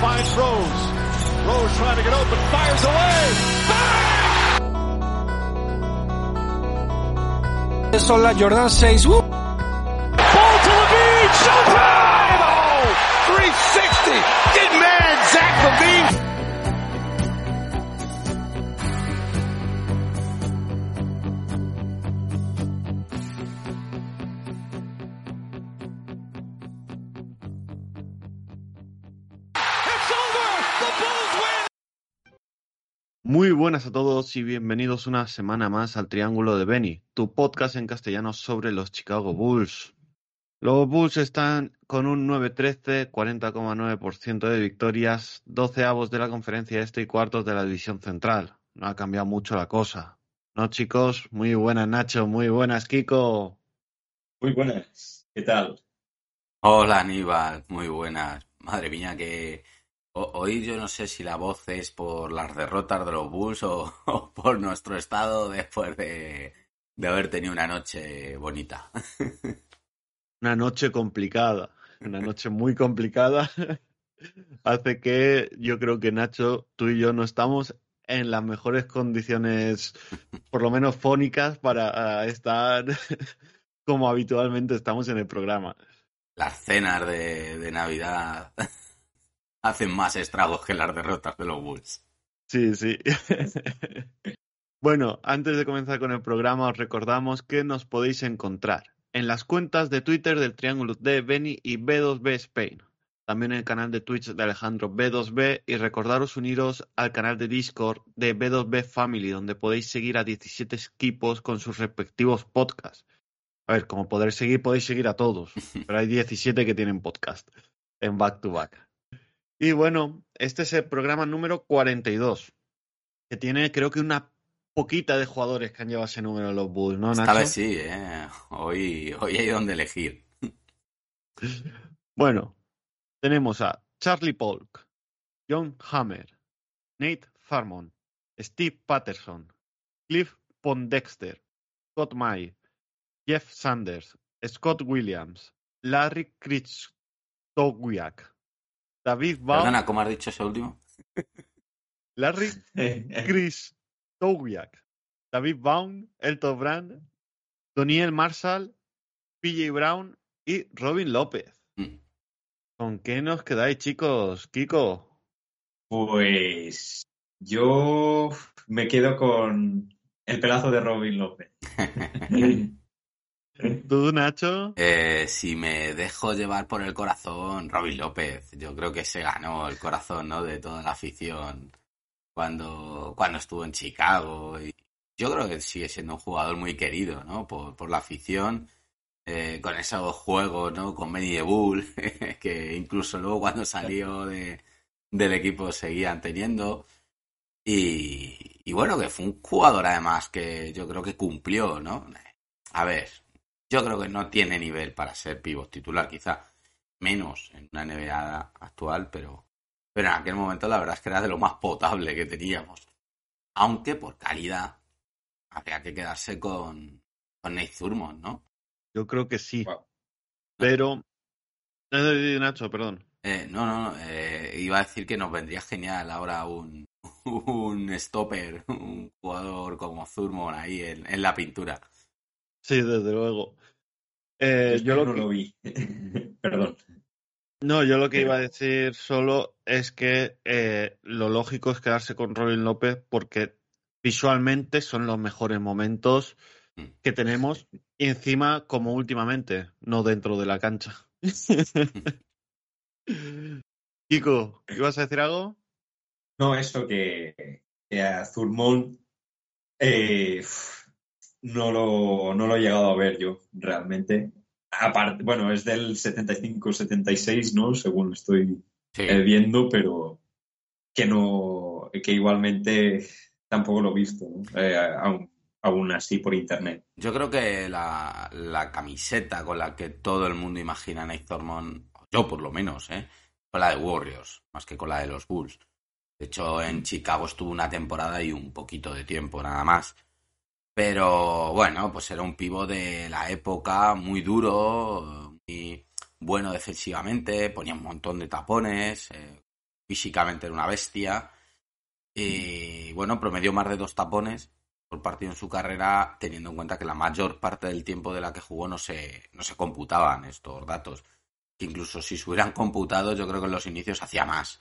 Finds Rose. Rose trying to get open, fires away. Son la Jordan 6. ¡Uh! Buenas a todos y bienvenidos una semana más al Triángulo de Benny, tu podcast en castellano sobre los Chicago Bulls. Los Bulls están con un 9-13, 40,9% de victorias, 12 avos de la conferencia este y cuartos de la división central. No ha cambiado mucho la cosa. ¿No, chicos? Muy buenas, Nacho. Muy buenas, Kiko. Muy buenas, ¿qué tal? Hola Aníbal, muy buenas. Madre mía, que ho- hoy yo no sé si la voz es por las derrotas de los Bulls o, o por nuestro estado después de, de haber tenido una noche bonita. Una noche complicada, una noche muy complicada. Hace que yo creo que Nacho, tú y yo no estamos en las mejores condiciones, por lo menos fónicas, para estar como habitualmente estamos en el programa. Las cenas de, de Navidad hacen más estragos que las derrotas de los Bulls. Sí, sí. Bueno, antes de comenzar con el programa, os recordamos que nos podéis encontrar en las cuentas de Twitter del Triángulo de Beni y B2B Spain. También en el canal de Twitch de Alejandro B2B y recordaros uniros al canal de Discord de B2B Family, donde podéis seguir a 17 equipos con sus respectivos podcasts. A ver, como poder seguir, podéis seguir a todos, pero hay 17 que tienen podcast en back to back. Y bueno, este es el programa número 42, que tiene creo que una poquita de jugadores que han llevado ese número los Bulls, ¿no, Esta Nacho? vez sí, ¿eh? Hoy, hoy hay donde elegir. Bueno, tenemos a Charlie Polk, John Hammer, Nate Farmon, Steve Patterson, Cliff Pondexter, Scott May, Jeff Sanders, Scott Williams, Larry Kristowiak, David Baum, Perdona, ¿cómo has dicho ese último? Larry Kristowiak, David Baum, Elton Brand, Doniel Marshall, PJ Brown y Robin López. Mm. ¿Con qué nos quedáis, chicos? Kiko. Pues yo me quedo con el pelazo de Robin López. ¿Tú, Nacho? Eh, si me dejo llevar por el corazón, Robin López, yo creo que se ganó el corazón, ¿no? de toda la afición cuando, cuando estuvo en Chicago. Y yo creo que sigue siendo un jugador muy querido, ¿no? Por, por la afición, eh, con esos juegos, ¿no? Con Bull, que incluso luego cuando salió de, del equipo seguían teniendo. Y, y bueno, que fue un jugador además que yo creo que cumplió, ¿no? A ver, yo creo que no tiene nivel para ser pivot titular, quizá menos en una NBA actual, pero, pero en aquel momento la verdad es que era de lo más potable que teníamos. Aunque por calidad habría que quedarse con, con Nate Thurmond, ¿no? Yo creo que sí. Wow. Pero. Eh, Nacho, perdón. Eh, no, no, eh, iba a decir que nos vendría genial ahora un, un stopper, un jugador como Thurmond ahí en, en la pintura. Sí, desde luego. Eh, Yo yo no lo que, lo vi. Perdón. no, yo lo que iba a decir solo es que eh, lo lógico es quedarse con Robin López porque visualmente son los mejores momentos Mm. que tenemos y encima como últimamente, no dentro de la cancha. Kiko, ¿ibas a decir algo? No, eso que, que a Zurmón eh, no, lo, no lo he llegado a ver yo realmente. Aparte, bueno, es del 75-76, ¿no? Según estoy Sí. eh, viendo, pero que no, que igualmente tampoco lo he visto, ¿no? Eh, aún, aún así por internet. Yo creo que la, la camiseta con la que todo el mundo imagina a Thormond, yo por lo menos, ¿eh? con la de Warriors, más que con la de los Bulls. De hecho, en Chicago estuvo una temporada y un poquito de tiempo, nada más. Pero bueno, pues era un pivo de la época, muy duro, muy bueno defensivamente, ponía un montón de tapones, eh, físicamente era una bestia. Y bueno, promedió más de dos tapones por partido en su carrera, teniendo en cuenta que la mayor parte del tiempo de la que jugó no se, no se computaban estos datos. Que incluso si se hubieran computado, yo creo que en los inicios hacía más.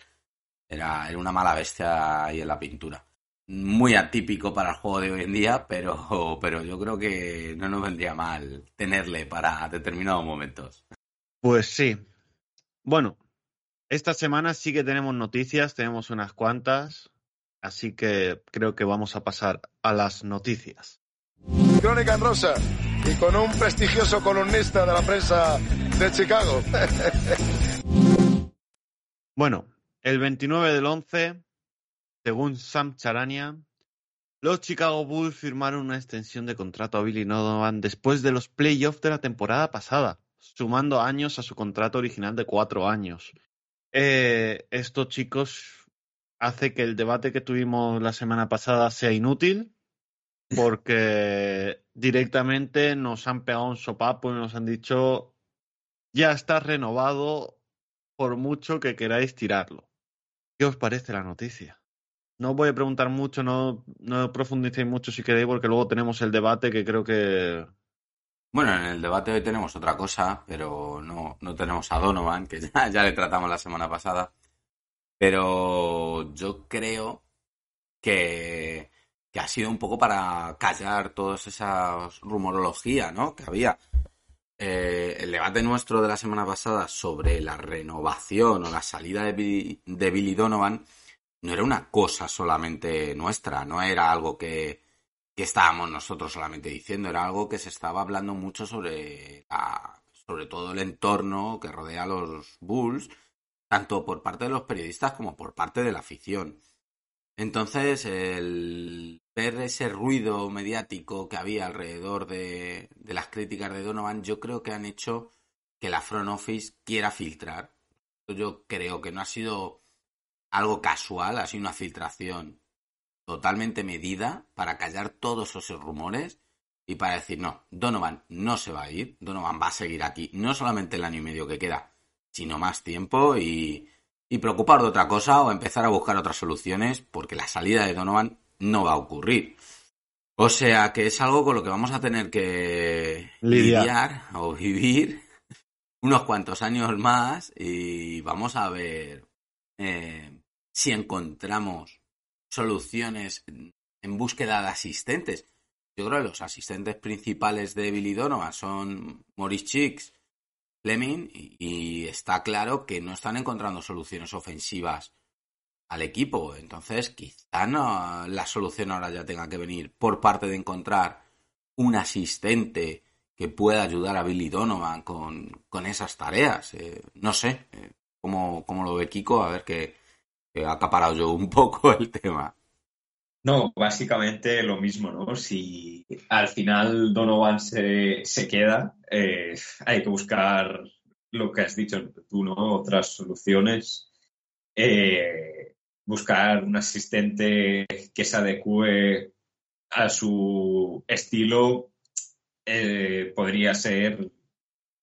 Era, era una mala bestia ahí en la pintura. Muy atípico para el juego de hoy en día, pero, pero yo creo que no nos vendría mal tenerle para determinados momentos. Pues sí. Bueno, esta semana sí que tenemos noticias, tenemos unas cuantas, así que creo que vamos a pasar a las noticias. Crónica en rosa y con un prestigioso columnista de la prensa de Chicago. Bueno, el 29 del 11, según Sam Charania, los Chicago Bulls firmaron una extensión de contrato a Billy Donovan después de los playoffs de la temporada pasada, sumando años a su contrato original de cuatro años. Eh, esto, chicos, hace que el debate que tuvimos la semana pasada sea inútil, porque directamente nos han pegado un sopapo y nos han dicho, ya está renovado por mucho que queráis tirarlo. ¿Qué os parece la noticia? No os voy a preguntar mucho, no, no profundicéis mucho si queréis, porque luego tenemos el debate que creo que... Bueno, en el debate hoy tenemos otra cosa, pero no, no tenemos a Donovan, que ya, ya le tratamos la semana pasada. Pero yo creo que, que ha sido un poco para callar todas esas rumorología, ¿no? Que había. Eh, el debate nuestro de la semana pasada sobre la renovación o la salida de de Billy Donovan no era una cosa solamente nuestra, no era algo que, que estábamos nosotros solamente diciendo, era algo que se estaba hablando mucho sobre, la- sobre todo el entorno que rodea a los Bulls, tanto por parte de los periodistas como por parte de la afición. Entonces, el ver ese ruido mediático que había alrededor de, de las críticas de Donovan, yo creo que han hecho que la front office quiera filtrar. Yo creo que no ha sido algo casual, sido una filtración totalmente medida para callar todos esos rumores y para decir, no, Donovan no se va a ir, Donovan va a seguir aquí, no solamente el año y medio que queda, sino más tiempo y, y preocupar de otra cosa o empezar a buscar otras soluciones porque la salida de Donovan no va a ocurrir. O sea que es algo con lo que vamos a tener que Lidiar. lidiar o vivir unos cuantos años más y vamos a ver eh, si encontramos soluciones en- búsqueda de asistentes. Yo creo que los asistentes principales de Billy Donovan son Maurice Chicks, Fleming, y, está claro que no están encontrando soluciones ofensivas al equipo. Entonces, quizá no, la solución ahora ya tenga que venir por parte de encontrar un asistente que pueda ayudar a Billy Donovan con, con esas tareas. Eh, no sé eh, cómo, cómo lo ve Kiko, a ver que, ha acaparado yo un poco el tema. No, básicamente lo mismo, ¿no? Si al final Donovan se, se queda, eh, hay que buscar lo que has dicho tú, ¿no? Otras soluciones. Eh, buscar un asistente que se adecue a su estilo eh, podría ser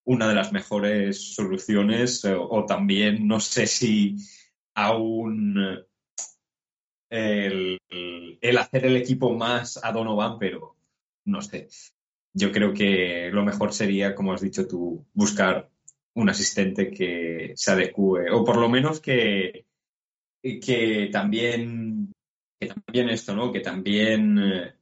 una de las mejores soluciones o también no sé si aún el, el hacer el equipo más a Donovan, pero no sé. Yo creo que lo mejor sería, como has dicho tú, buscar un asistente que se adecue, o por lo menos que, que también, que también esto, ¿no? Que también, eh,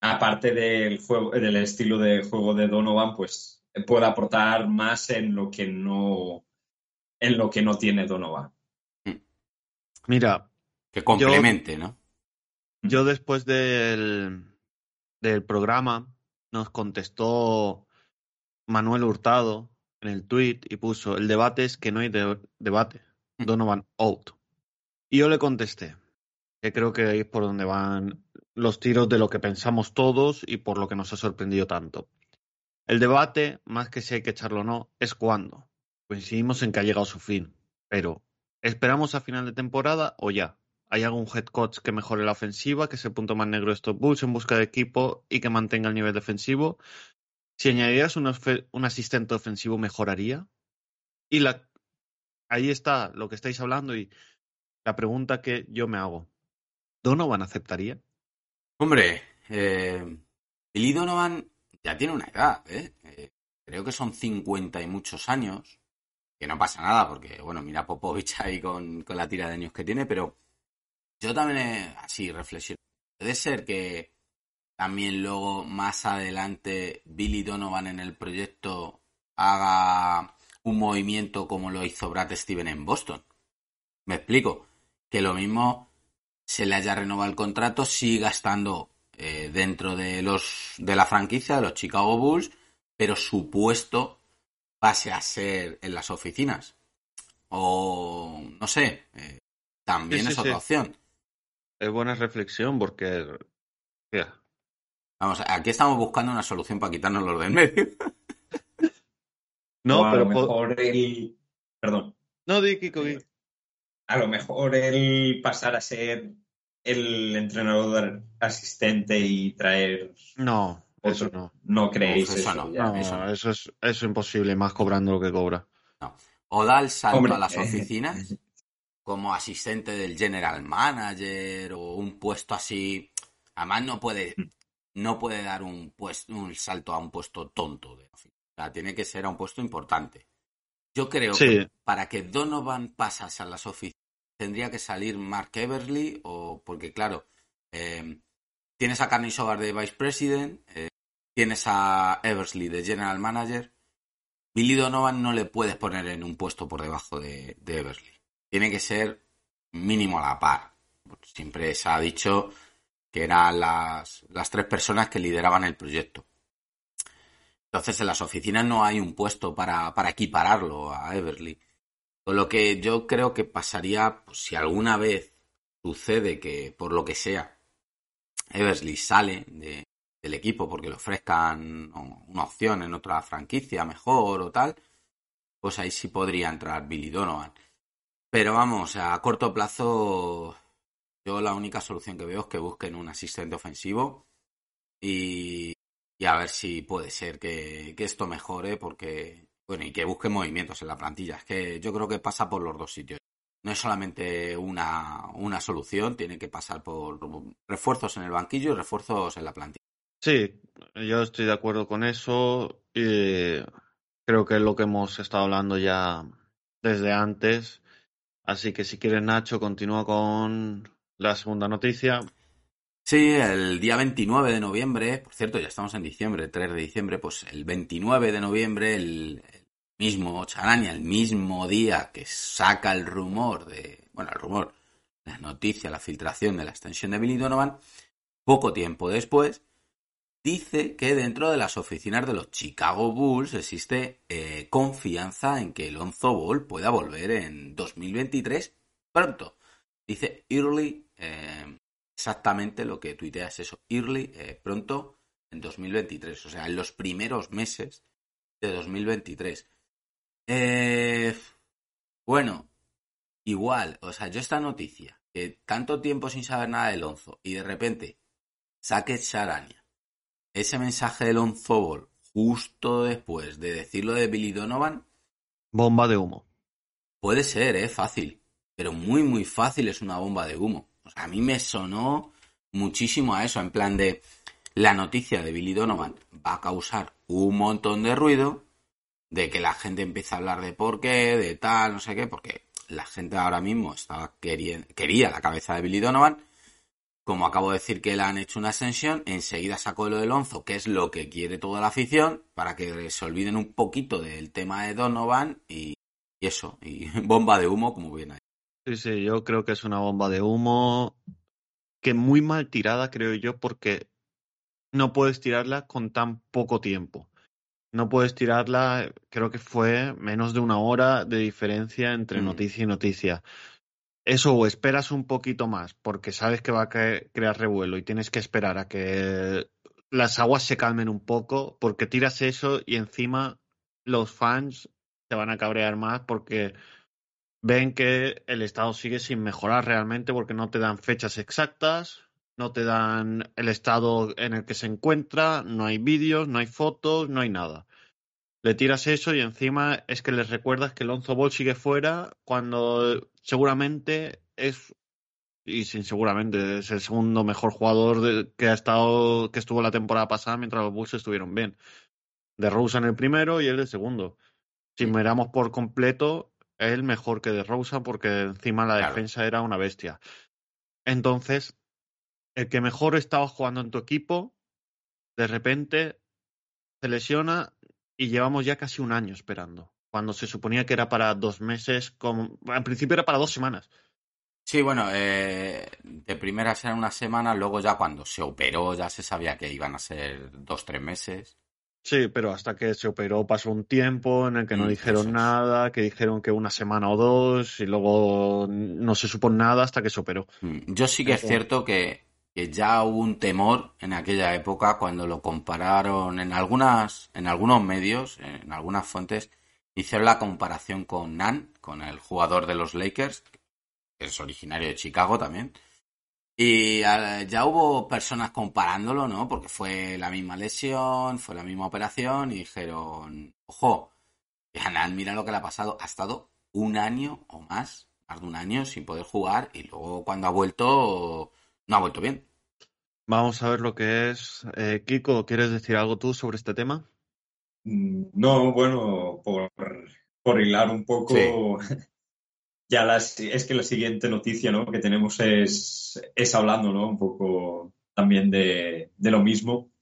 aparte del juego, del estilo de juego de Donovan, pues pueda aportar más en lo que no, en lo que no tiene Donovan. Mira, Que complemente, ¿no? Yo después del, del programa nos contestó Manuel Hurtado en el tweet y puso, el debate es que no hay de- debate. Donovan out. Y yo le contesté, que creo que ahí es por donde van los tiros de lo que pensamos todos y por lo que nos ha sorprendido tanto. El debate, más que si hay que echarlo o no, es cuándo. Coincidimos en que ha llegado su fin. Pero, ¿esperamos a final de temporada o ya? ¿Hay algún head coach que mejore la ofensiva, que es el punto más negro estos Bulls en busca de equipo y que mantenga el nivel defensivo? Si añadieras un, un asistente ofensivo, ¿mejoraría? Y la, ahí está lo que estáis hablando y la pregunta que yo me hago. ¿Donovan aceptaría? Hombre, eh, Billy Donovan ya tiene una edad, ¿eh? Eh, Creo que son 50 y muchos años. Que no pasa nada, porque, bueno, mira Popovich ahí con, con la tira de años que tiene, pero yo también, he- así, reflexiono. Puede ser que también luego, más adelante, Billy Donovan en el proyecto haga un movimiento como lo hizo Brad Steven en Boston. Me explico. Que lo mismo se le haya renovado el contrato, siga estando eh, dentro de los de la franquicia de los Chicago Bulls, pero su puesto pase a ser en las oficinas. O no sé, eh, también Sí, sí, es otra sí. opción. Es buena reflexión porque... Vamos, aquí estamos buscando una solución para quitarnos los del medio. No, o a pero... lo mejor el. Perdón. No, di, Kiko, di. A lo mejor el pasar a ser el entrenador asistente y traer No, eso no. No creéis eso eso, no. ya. No, eso no. eso es, eso es imposible, más cobrando lo que cobra. O da el salto Hombre, a las eh, oficinas como asistente del general manager o un puesto así. Además no puede, Mm. no puede dar un puesto, un salto a un puesto tonto de oficina. O sea, tiene que ser a un puesto importante. Yo creo Sí. que para que Donovan pasase a las oficinas tendría que salir Mark Eversley o porque claro, eh, tienes a Carney Sogar de Vice President, eh, tienes a Eversley de General Manager. Billy Donovan no le puedes poner en un puesto por debajo de, de Eversley. Tiene que ser mínimo a la par. Siempre se ha dicho que eran las, las tres personas que lideraban el proyecto. Entonces en las oficinas no hay un puesto para, para equipararlo a Everly. Con lo que yo creo que pasaría, pues, si alguna vez sucede que, por lo que sea, Eversley sale de- del equipo porque le ofrezcan una opción en otra franquicia mejor o tal, pues ahí sí podría entrar Billy Donovan. Pero vamos, a corto plazo, yo la única solución que veo es que busquen un asistente ofensivo y, y a ver si puede ser que, que esto mejore porque, bueno, y que busquen movimientos en la plantilla. Es que yo creo que pasa por los dos sitios. No es solamente una, una solución, tiene que pasar por refuerzos en el banquillo y refuerzos en la plantilla. Sí, yo estoy de acuerdo con eso y creo que es lo que hemos estado hablando ya desde antes. Así que si quieres, Nacho, continúa con la segunda noticia. Sí, el día 29 de noviembre, por cierto, ya estamos en diciembre, 3 de diciembre, pues el 29 de noviembre, el, el mismo Charania, el mismo día que saca el rumor de, bueno, el rumor, la noticia, la filtración de la extensión de Billy Donovan, poco tiempo después, dice que dentro de las oficinas de los Chicago Bulls existe eh, confianza en que Lonzo Ball pueda volver en 2023 pronto. Dice early, eh, exactamente lo que tuitea es eso, early, eh, pronto en 2023, o sea, en los primeros meses de 2023. Eh, bueno, igual, o sea, yo esta noticia, que tanto tiempo sin saber nada de Lonzo y de repente saque Charania ese mensaje de Lonzo Ball justo después de decirlo de Billy Donovan, Bomba de humo. puede ser, ¿eh? Fácil. Pero muy, muy fácil es una bomba de humo. O sea, a mí me sonó muchísimo a eso, en plan de la noticia de Billy Donovan va a causar un montón de ruido, de que la gente empieza a hablar de por qué, de tal, no sé qué, porque la gente ahora mismo estaba quería la cabeza de Billy Donovan. Como acabo de decir que le han hecho una ascensión, enseguida sacó lo de Lonzo, que es lo que quiere toda la afición, para que se olviden un poquito del tema de Donovan y, y eso, y bomba de humo, como bien hay. Sí, sí, yo creo que es una bomba de humo que muy mal tirada, creo yo, porque no puedes tirarla con tan poco tiempo. No puedes tirarla, creo que fue menos de una hora de diferencia entre Mm. noticia y noticia. Eso o esperas un poquito más porque sabes que va a crear revuelo y tienes que esperar a que las aguas se calmen un poco porque tiras eso y encima los fans se van a cabrear más porque ven que el estado sigue sin mejorar realmente porque no te dan fechas exactas, no te dan el estado en el que se encuentra, no hay vídeos, no hay fotos, no hay nada. Le tiras eso y encima es que les recuerdas que Lonzo Ball sigue fuera cuando seguramente es y sin seguramente es el segundo mejor jugador de- que ha estado que estuvo la temporada pasada mientras los Bulls estuvieron bien. De Rosen el primero y él el segundo. Si Sí. miramos por completo, él mejor que de Rosen porque encima la Claro. defensa era una bestia. Entonces, el que mejor estaba jugando en tu equipo, de repente se lesiona y llevamos ya casi un año esperando. Cuando se suponía que era para dos meses, como... al principio era para dos semanas. Sí, bueno, eh, de primeras eran una semana, luego ya cuando se operó ya se sabía que iban a ser dos, tres meses. Sí, pero hasta que se operó pasó un tiempo en el que no Mm, dijeron es. nada, que dijeron que una semana o dos y luego no se supo nada hasta que se operó. Mm, Yo sí que es cierto que, ya hubo un temor en aquella época cuando lo compararon en algunas, en algunos medios, en algunas fuentes, hicieron la comparación con Nan, con el jugador de los Lakers, que es originario de Chicago también. Y ya hubo personas comparándolo, ¿no? Porque fue la misma lesión, fue la misma operación y dijeron, ojo, a Nan mira lo que le ha pasado, ha estado un año o más, más de un año sin poder jugar y luego cuando ha vuelto, no ha vuelto bien. Vamos a ver lo que es. Eh, Kiko, ¿quieres decir algo tú sobre este tema? Mm, No, bueno, por, por hilar un poco, ya las, es que la siguiente noticia ¿no? que tenemos es, es hablando ¿no? un poco también de, de lo mismo.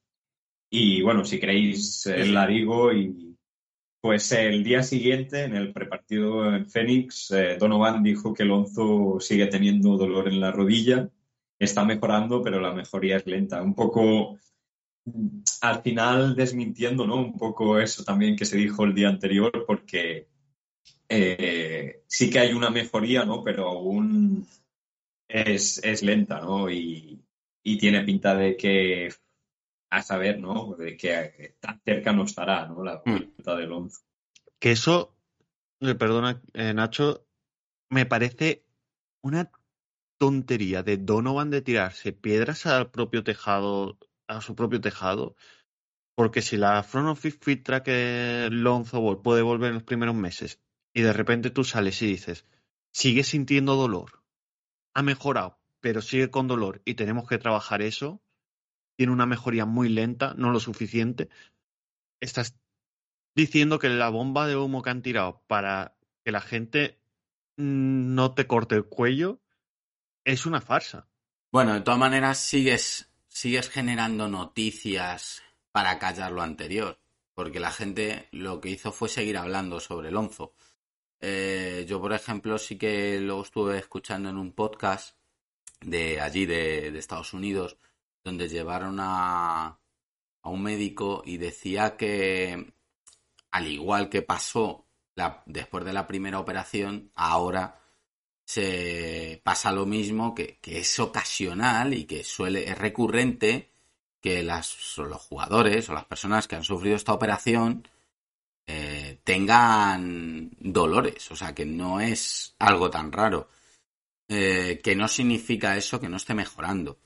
Y bueno, si queréis, eh, la digo. Y pues el día siguiente, en el prepartido en Phoenix, eh, Donovan dijo que Lonzo sigue teniendo dolor en la rodilla. Está mejorando, pero la mejoría es lenta. Un poco mm, al final desmintiendo, ¿no? Un poco eso también que se dijo el día anterior, porque eh, sí que hay una mejoría, ¿no? Pero aún es, es lenta, ¿no? Y, y tiene pinta de que, a saber, ¿no? De que tan cerca no estará, ¿no? La Mm. vuelta del once. Que eso, eh, perdona, eh, Nacho, me parece una tontería de Donovan de tirarse piedras al propio tejado, a su propio tejado, porque si la front office filtra que Lonzo Ball puede volver en los primeros meses y de repente tú sales y dices, sigue sintiendo dolor, ha mejorado, pero sigue con dolor y tenemos que trabajar eso, tiene una mejoría muy lenta, no lo suficiente, estás diciendo que la bomba de humo que han tirado para que la gente mm, no te corte el cuello es una farsa. Bueno, de todas maneras sigues, sigues generando noticias para callar lo anterior, porque la gente lo que hizo fue seguir hablando sobre Lonzo. Eh, yo, por ejemplo, sí que lo estuve escuchando en un podcast de allí, de, Estados Unidos, donde llevaron a, a un médico y decía que, al igual que pasó después de la primera operación, ahora se pasa lo mismo, que, que es ocasional y que suele, es recurrente que los jugadores o las personas que han sufrido esta operación eh, tengan dolores, o sea que no es algo tan raro, Eh, que no significa eso que no esté mejorando,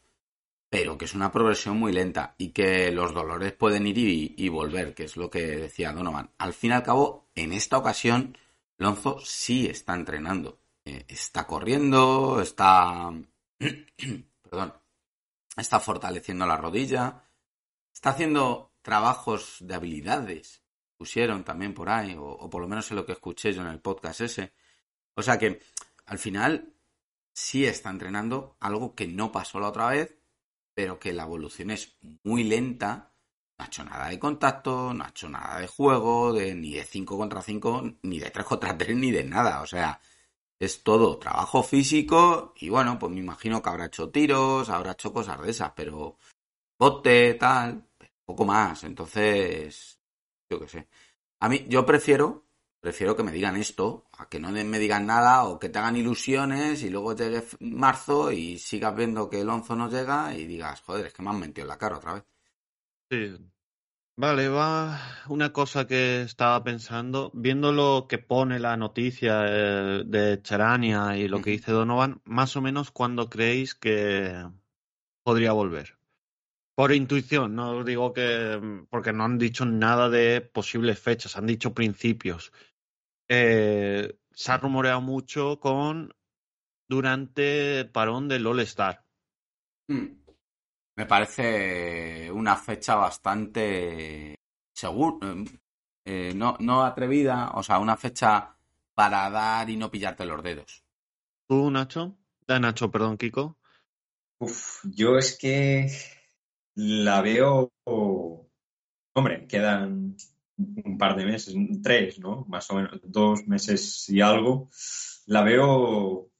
pero que es una progresión muy lenta y que los dolores pueden ir y, y volver, que es lo que decía Donovan. Al fin y al cabo, en esta ocasión, Lonzo sí está entrenando, Eh, está corriendo, está, perdón, está fortaleciendo la rodilla, está haciendo trabajos de habilidades, pusieron también por ahí, o, por lo menos en lo que escuché yo en el podcast ese. O sea que al final sí está entrenando algo que no pasó la otra vez, pero que la evolución es muy lenta. No ha hecho nada de contacto, no ha hecho nada de juego, de, ni de 5 contra 5, ni de 3 contra 3, ni de nada. O sea, es todo trabajo físico y bueno, pues me imagino que habrá hecho tiros, habrá hecho cosas de esas, pero bote, tal, poco más. Entonces, yo qué sé. A mí, yo prefiero, prefiero que me digan esto, a que no me digan nada o que te hagan ilusiones y luego llegue marzo y sigas viendo que el onzo no llega y digas, joder, es que me han mentido en la cara otra vez. Sí. Vale, va una cosa que estaba pensando, viendo lo que pone la noticia eh, de Charania y lo que dice Donovan, más o menos cuándo creéis que podría volver. Por intuición, no os digo que, porque no han dicho nada de posibles fechas, han dicho principios. Eh, se ha rumoreado mucho con durante el parón del All Star. Hmm. Me parece una fecha bastante segura, eh, no, no atrevida, o sea, una fecha para dar y no pillarte los dedos. ¿Tú, Nacho? Eh, Nacho, perdón, Kiko. Uf, yo es que la veo. Hombre, quedan un par de meses, tres, ¿no? Más o menos, dos meses y algo. La veo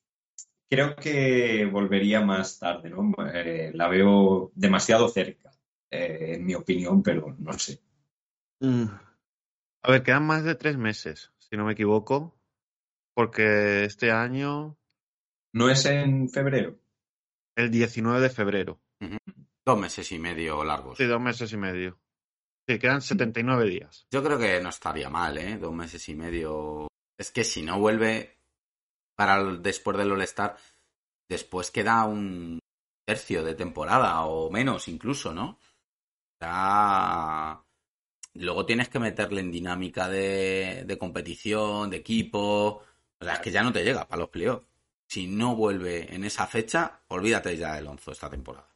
creo que volvería más tarde, ¿no? Eh, la veo demasiado cerca, eh, en mi opinión, pero no sé. Mm. A ver, quedan más de tres meses, si no me equivoco, porque este año... ¿No es en febrero? El 19 de febrero. Dos meses y medio largos. Sí, dos meses y medio. Sí, quedan 79 días. Yo creo que no estaría mal, ¿eh? Dos meses y medio. Es que si no vuelve, para después del All-Star, después queda un tercio de temporada o menos incluso, ¿no? Luego tienes que meterle en dinámica de, de competición, de equipo. O sea, es que ya no te llega para los playoffs. Si no vuelve en esa fecha, olvídate ya del onzo esta temporada.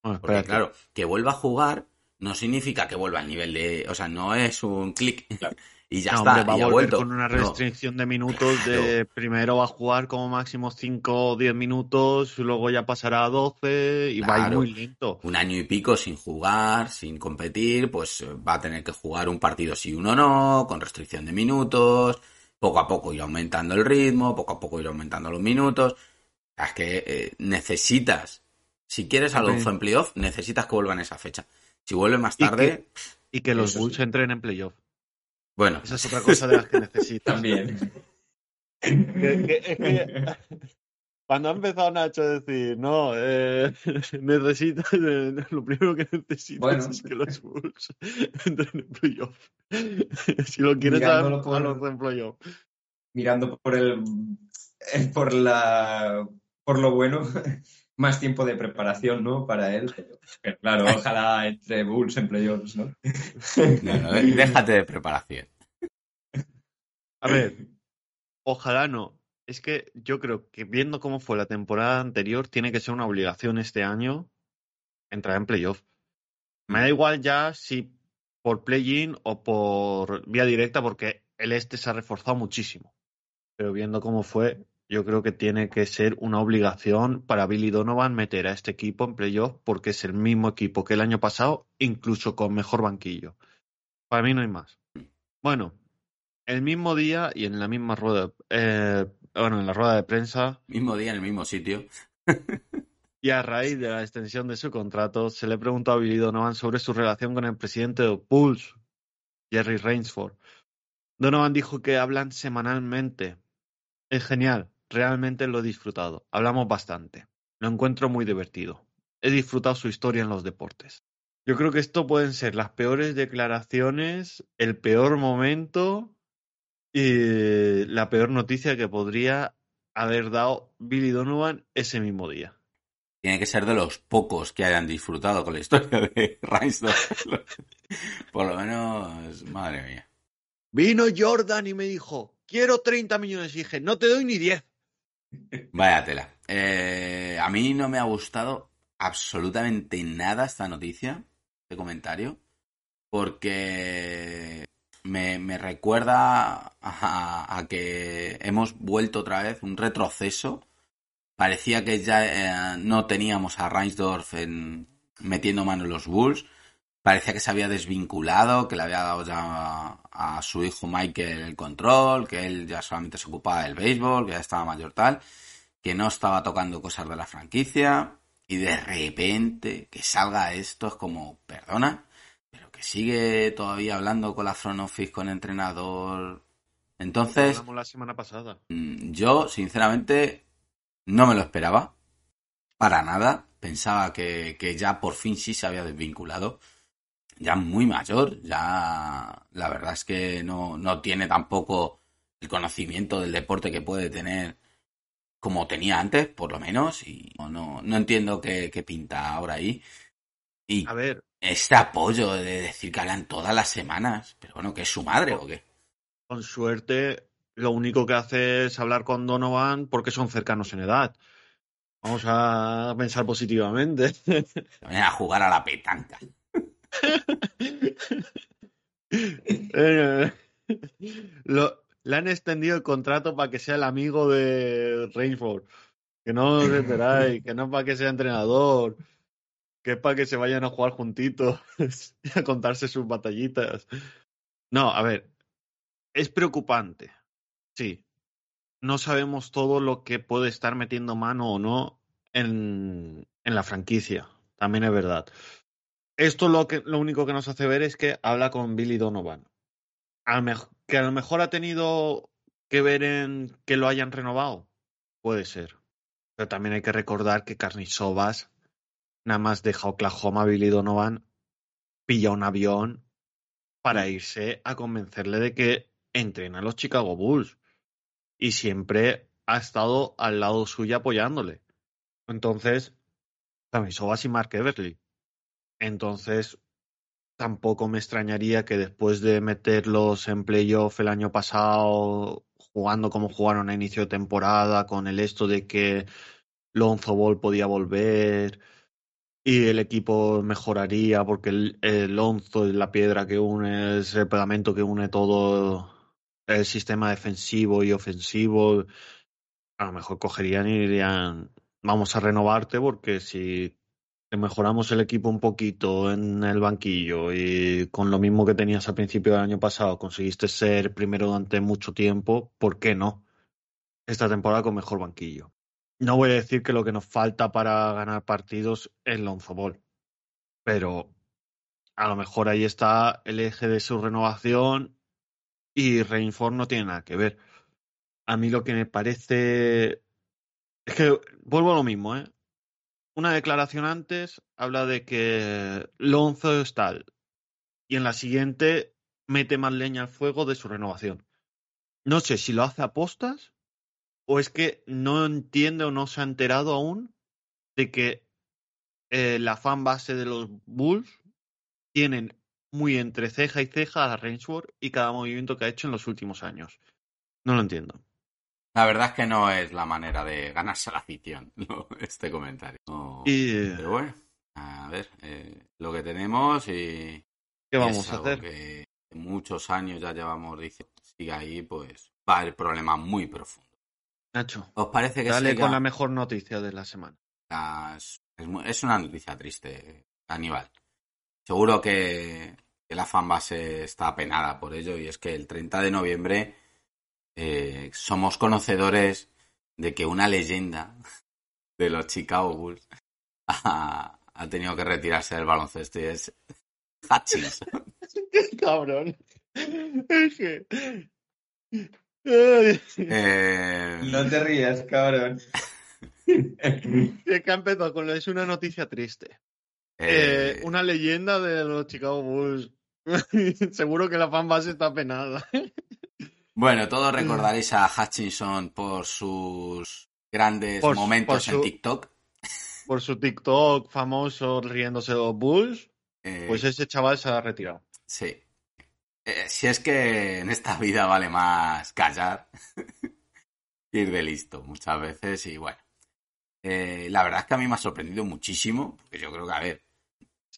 Porque claro, que vuelva a jugar no significa que vuelva al nivel de. O sea, no es un clic. y ya está. va y a volver con una restricción de minutos de primero va a jugar como máximo 5 o 10 minutos, luego ya pasará a 12 y va a ir muy lento. Un año y pico sin jugar, sin competir, pues va a tener que jugar un partido sí, uno no, con restricción de minutos, poco a poco ir aumentando el ritmo, poco a poco ir aumentando los minutos. Es que eh, necesitas, si quieres algo en playoff, necesitas que vuelvan esa fecha. Si vuelve más tarde... Y que, los Bulls entren en playoff. Bueno. Esa es otra cosa de las que necesitan. También. cuando ha empezado Nacho a decir, no, eh, necesitas, eh, lo primero que necesitas es que los Bulls entren en playoff. si lo quieres dar por, a los en playoff. Mirando por el, por la, por lo bueno, más tiempo de preparación, ¿no? Para él. Pero, claro, ojalá entre Bulls en playoffs, ¿no? no, déjate de preparación. A ver, ojalá no. Es que yo creo que viendo cómo fue la temporada anterior, tiene que ser una obligación este año entrar en playoff. Me da igual ya si por play-in o por vía directa, porque el este se ha reforzado muchísimo. Pero viendo cómo fue, yo creo que tiene que ser una obligación para Billy Donovan meter a este equipo en playoff porque es el mismo equipo que el año pasado, incluso con mejor banquillo. Para mí no hay más. Bueno, el mismo día y en la misma rueda, eh, bueno, en la rueda de prensa. Mismo día en el mismo sitio. y a raíz de la extensión de su contrato, se le preguntó a Billy Donovan sobre su relación con el presidente de Pulse, Jerry Rainsford. Donovan dijo que hablan semanalmente. Es genial, Realmente lo he disfrutado. Hablamos bastante. Lo encuentro muy divertido. He disfrutado su historia en los deportes. Yo creo que esto pueden ser las peores declaraciones, el peor momento y la peor noticia que podría haber dado Billy Donovan ese mismo día. Tiene que ser de los pocos que hayan disfrutado con la historia de Reinsdorf. Por lo menos, madre mía. Vino Jordan y me dijo, quiero 30 millones. Y dije, no te doy ni 10. Vaya tela. Eh, a mí no me ha gustado absolutamente nada esta noticia, este comentario, porque me, recuerda a, que hemos vuelto otra vez un retroceso. Parecía que ya eh, no teníamos a Reinsdorf en, metiendo mano en los Bulls. Parecía que se había desvinculado, que le había dado ya a, a, su hijo Michael el control, que él ya solamente se ocupaba del béisbol, que ya estaba mayor tal, que no estaba tocando cosas de la franquicia y de repente que salga esto es como, perdona, pero que sigue todavía hablando con la front office, con el entrenador. Entonces, Hablamos la semana pasada. mm, yo sinceramente no me lo esperaba para nada. Pensaba que, que ya por fin sí se había desvinculado. Ya muy mayor, ya la verdad es que no, no tiene tampoco el conocimiento del deporte que puede tener como tenía antes, por lo menos, y no, no, entiendo qué, qué pinta ahora ahí. Y A ver, este apoyo de decir que hablan todas las semanas, pero bueno, que es su madre o qué. con suerte, lo único que hace es hablar con Donovan porque son cercanos en edad. Vamos a pensar positivamente. A jugar a la petanca. Lo- le han extendido el contrato para que sea el amigo de Rainford. Que no os enteráis, que no es para que sea entrenador, que es para que se vayan a jugar juntitos y a contarse sus batallitas. No, a ver, es preocupante. Sí. No sabemos todo lo que puede estar metiendo mano o no en, en la franquicia. También es verdad. Esto lo, que, lo único que nos hace ver es que habla con Billy Donovan. A lo mej- que a lo mejor ha tenido que ver en que lo hayan renovado. Puede ser. Pero también hay que recordar que Carnisovas nada más deja Oklahoma Billy Donovan, pilla un avión para irse a convencerle de que entrena a los Chicago Bulls. Y siempre ha estado al lado suyo apoyándole. Entonces, Carnisovas y Mark Everly. Entonces, tampoco me extrañaría que después de meterlos en playoff el año pasado, jugando como jugaron a inicio de temporada, con el esto de que Lonzo Ball podía volver y el equipo mejoraría porque el, el Lonzo es la piedra que une, es el pegamento que une todo el sistema defensivo y ofensivo. A lo mejor cogerían y dirían, vamos a renovarte porque si mejoramos el equipo un poquito en el banquillo y con lo mismo que tenías al principio del año pasado conseguiste ser primero durante mucho tiempo, ¿por qué no? Esta temporada con mejor banquillo. No voy a decir que lo que nos falta para ganar partidos es Lonzo Ball, pero a lo mejor ahí está el eje de su renovación y Rainford no tiene nada que ver. A mí lo que me parece es que vuelvo a lo mismo, ¿eh? Una declaración antes habla de que Lonzo es tal y en la siguiente mete más leña al fuego de su renovación. No sé si lo hace a postas o es que no entiende o no se ha enterado aún de que eh, la fan base de los Bulls tienen muy entre ceja y ceja a Rainsford y cada movimiento que ha hecho en los últimos años. No lo entiendo. La verdad es que no es la manera de ganarse la afición, ¿no? este comentario. No, ¿Y Pero bueno, a ver, eh, lo que tenemos y qué vamos a hacer? que muchos años ya llevamos diciendo, sigue ahí, pues va a haber problemas muy profundos. Nacho, ¿Os parece que dale con la mejor noticia de la semana. las- es una noticia triste, Aníbal. Seguro que, que la fanbase está apenada por ello y es que el 30 de noviembre eh, somos conocedores de que una leyenda de los Chicago Bulls ha, ha tenido que retirarse del baloncesto y es Hutchinson. Qué cabrón. Es que. Eh, No te rías, cabrón. es que ha empezado con lo es una noticia triste. eh, Eh, una leyenda de los Chicago Bulls. Seguro que la fanbase está penada. Bueno, todos recordaréis a Hutchinson por sus grandes Por momentos por en TikTok. Por su TikTok famoso riéndose de los Bulls, Eh, pues ese chaval se ha retirado. Sí. Eh, si es que en esta vida vale más callar ir de listo muchas veces y bueno. Eh, la verdad es que a mí me ha sorprendido muchísimo, porque yo creo que, a ver,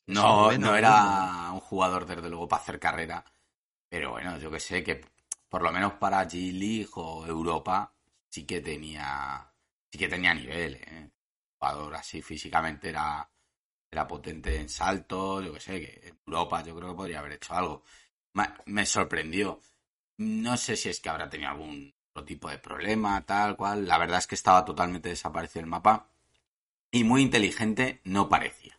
no, no era un jugador desde luego para hacer carrera, pero bueno, yo que sé, que por lo menos para G League o Europa sí que tenía, sí que tenía nivel, ¿eh? jugador así físicamente era, era potente en salto, yo qué sé, que en Europa yo creo que podría haber hecho algo. Me sorprendió. No sé si es que habrá tenido algún otro tipo de problema, tal cual. La verdad es que estaba totalmente desaparecido el mapa y muy inteligente no parecía.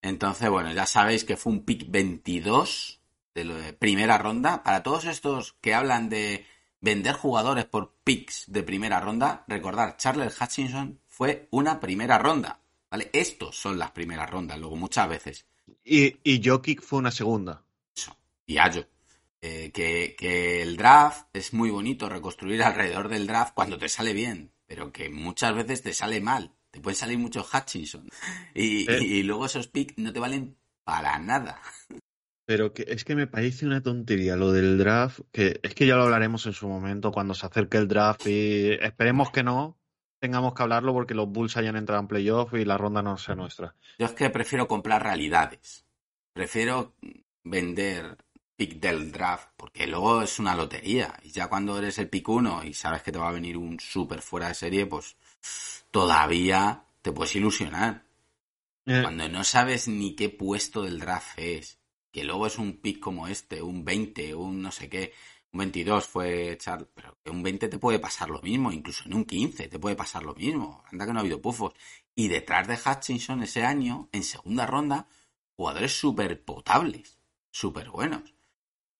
Entonces, bueno, ya sabéis que fue un pick 22 de lo de primera ronda. Para todos estos que hablan de vender jugadores por picks de primera ronda, recordar, Charles Hutchinson fue una primera ronda. ¿Vale? Estos son las primeras rondas, luego muchas veces. Y, y Jokic fue una segunda. Eso. Y Ayo. Eh, que, que el draft es muy bonito reconstruir alrededor del draft cuando te sale bien, pero que muchas veces te sale mal. Te pueden salir muchos Hutchinson. Y, Eh. y luego esos picks no te valen para nada. Pero que es que me parece una tontería lo del draft, que es que ya lo hablaremos en su momento cuando se acerque el draft y esperemos que no tengamos que hablarlo porque los Bulls hayan entrado en playoff y la ronda no sea nuestra. Yo es que prefiero comprar realidades. Prefiero vender pick del draft, porque luego es una lotería. Y ya cuando eres el pick uno y sabes que te va a venir un súper fuera de serie, pues todavía te puedes ilusionar. Eh, Cuando no sabes ni qué puesto del draft es, que luego es un pick como este, un 20, un no sé qué, un 22 fue Charles, pero que un 20 te puede pasar lo mismo, incluso en un 15 te puede pasar lo mismo. Anda que no ha habido pufos. Y detrás de Hutchinson ese año, en segunda ronda, jugadores súper potables, súper buenos,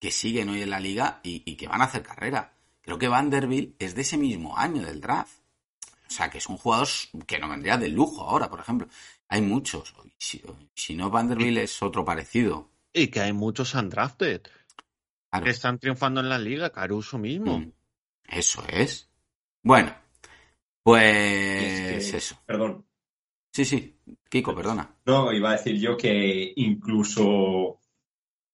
que siguen hoy en la liga y, que van a hacer carrera. Creo que Vanderbilt es de ese mismo año del draft. O sea, que es un jugador que no vendría de lujo ahora, por ejemplo. Hay muchos. Si no, Vanderbilt es otro parecido. Y que hay muchos undrafted Claro. que están triunfando en la liga, Caruso mismo. Mm. Eso es. Bueno, pues Es que- eso. Perdón. Sí, sí. Kiko, perdona. No, iba a decir yo que incluso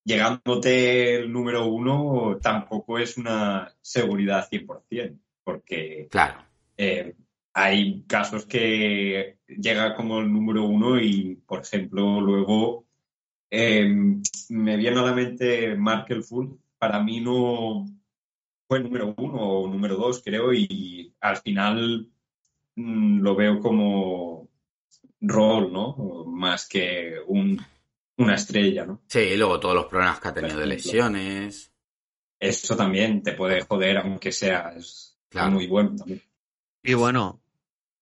llegándote el número uno tampoco es una seguridad 100%, porque Claro. eh, hay casos que llega como el número uno y, por ejemplo, luego eh, me viene a la mente Markel Full. Para mí no fue número uno o número dos, creo, y al final mm, lo veo como rol, ¿no? Más que un, una estrella, ¿no? Sí, y luego todos los problemas que ha tenido de lesiones. Eso también te puede joder, aunque seas Claro. muy bueno también. Y bueno,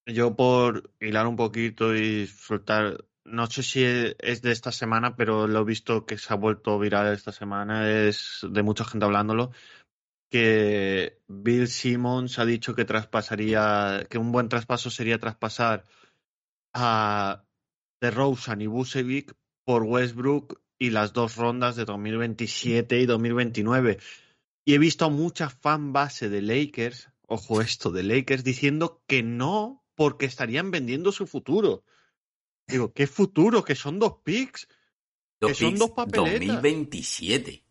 yo por hilar un poquito y soltar, no sé si es de esta semana, pero lo he visto que se ha vuelto viral esta semana, es de mucha gente hablándolo, que Bill Simmons ha dicho que traspasaría, que un buen traspaso sería traspasar a DeRozan y Vucevic por Westbrook y las dos rondas de 2027 y 2029. Y he visto a mucha fan base de Lakers, ojo esto, de Lakers, diciendo que no, porque estarían vendiendo su futuro. Digo, ¿qué futuro? Que son dos picks Dos Que son dos papeletas. 2027.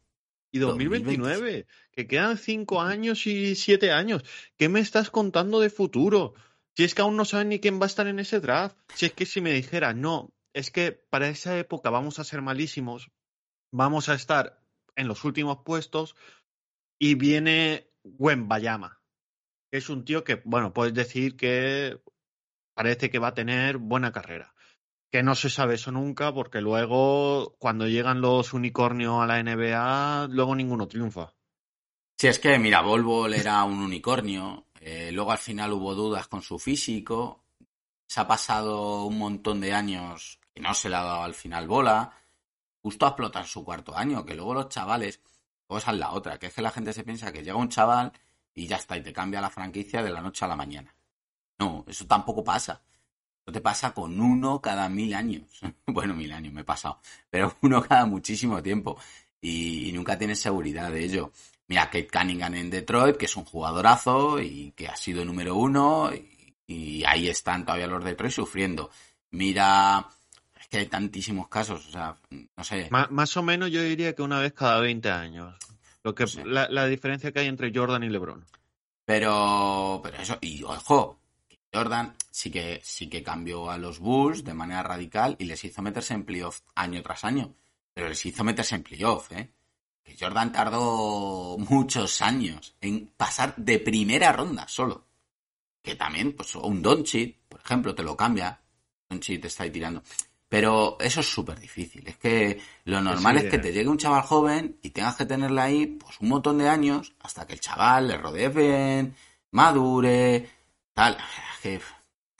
y 2029, que quedan cinco años y siete años. ¿Qué me estás contando de futuro? Si es que aún no saben ni quién va a estar en ese draft. Si es que si me dijera, no, es que para esa época vamos a ser malísimos, vamos a estar en los últimos puestos y viene Bayama, que es un tío que, bueno, puedes decir que parece que va a tener buena carrera. Que no se sabe eso nunca, porque luego, cuando llegan los unicornios a la NBA, luego ninguno triunfa. Si es que, mira, Volvo era un unicornio, eh, luego al final hubo dudas con su físico, se ha pasado un montón de años que no se le ha dado al final bola, justo a explotar su cuarto año, que luego los chavales, luego esa es la otra, que es que la gente se piensa que llega un chaval y ya está, y te cambia la franquicia de la noche a la mañana. No, eso tampoco pasa. Te pasa con uno cada mil años. Bueno, mil años me he pasado, pero uno cada muchísimo tiempo. Y, y nunca tienes seguridad de ello. Mira, Kate Cunningham en Detroit, que es un jugadorazo y que ha sido número uno, y, y ahí están todavía los Detroit sufriendo. Mira, es que hay tantísimos casos, o sea, no sé. Má- más o menos yo diría que una vez cada 20 años. Lo que, la, la diferencia que hay entre Jordan y LeBron. Pero, pero eso, y ojo, Jordan sí que, sí que cambió a los Bulls de manera radical y les hizo meterse en playoff año tras año. Pero les hizo meterse en playoff, ¿eh? Que Jordan tardó muchos años en pasar de primera ronda solo. Que también, pues, un Doncic, por ejemplo, te lo cambia. Doncic te está ahí tirando. Pero eso es súper difícil. Es que lo normal es que eh. te llegue un chaval joven y tengas que tenerle ahí pues un montón de años hasta que el chaval le rodee bien, madure, tal. Es que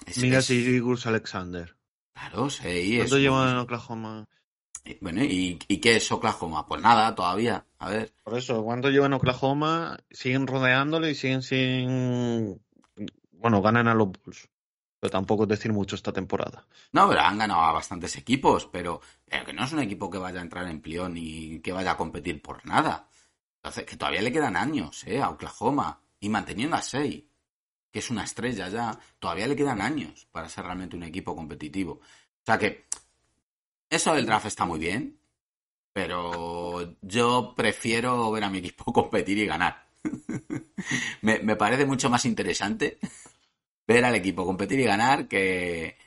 es- Mira es- si Gus Alexander. Claro, sí. ¿Cuánto lleva en Oklahoma? Bueno, ¿y, ¿y qué es Oklahoma? Pues nada, todavía. A ver. Por eso, ¿cuánto lleva en Oklahoma? Siguen rodeándole y siguen sin... Bueno, ganan a los Bulls. Pero tampoco es decir mucho esta temporada. No, pero han ganado a bastantes equipos, pero, pero que no es un equipo que vaya a entrar en plión ni que vaya a competir por nada. Entonces, que todavía le quedan años, ¿eh? A Oklahoma. Y manteniendo a Sei, que es una estrella ya, todavía le quedan años para ser realmente un equipo competitivo. O sea que eso del draft está muy bien, pero yo prefiero ver a mi equipo competir y ganar. me, me parece mucho más interesante ver al equipo competir y ganar que,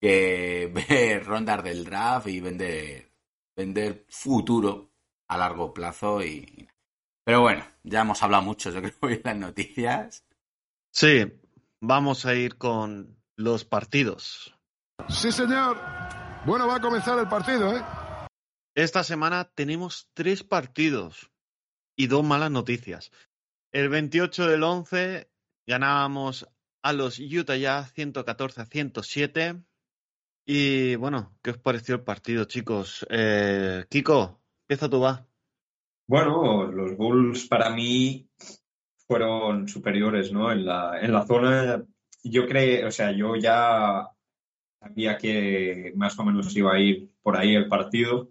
que ver rondas del draft y vender, vender futuro a largo plazo. y Pero bueno, ya hemos hablado mucho, yo creo, hoy en las noticias. Sí, vamos a ir con los partidos. Sí, señor. Bueno, va a comenzar el partido, ¿eh? Esta semana tenemos tres partidos y dos malas noticias. El 28 del 11 ganábamos a los Utah Jazz 114 a 107. Y bueno, ¿qué os pareció el partido, chicos? Eh, Kiko, empieza tú, va. Bueno, los Bulls para mí fueron superiores, ¿no? En la, en la zona, yo creo, o sea, yo ya sabía que más o menos iba a ir por ahí el partido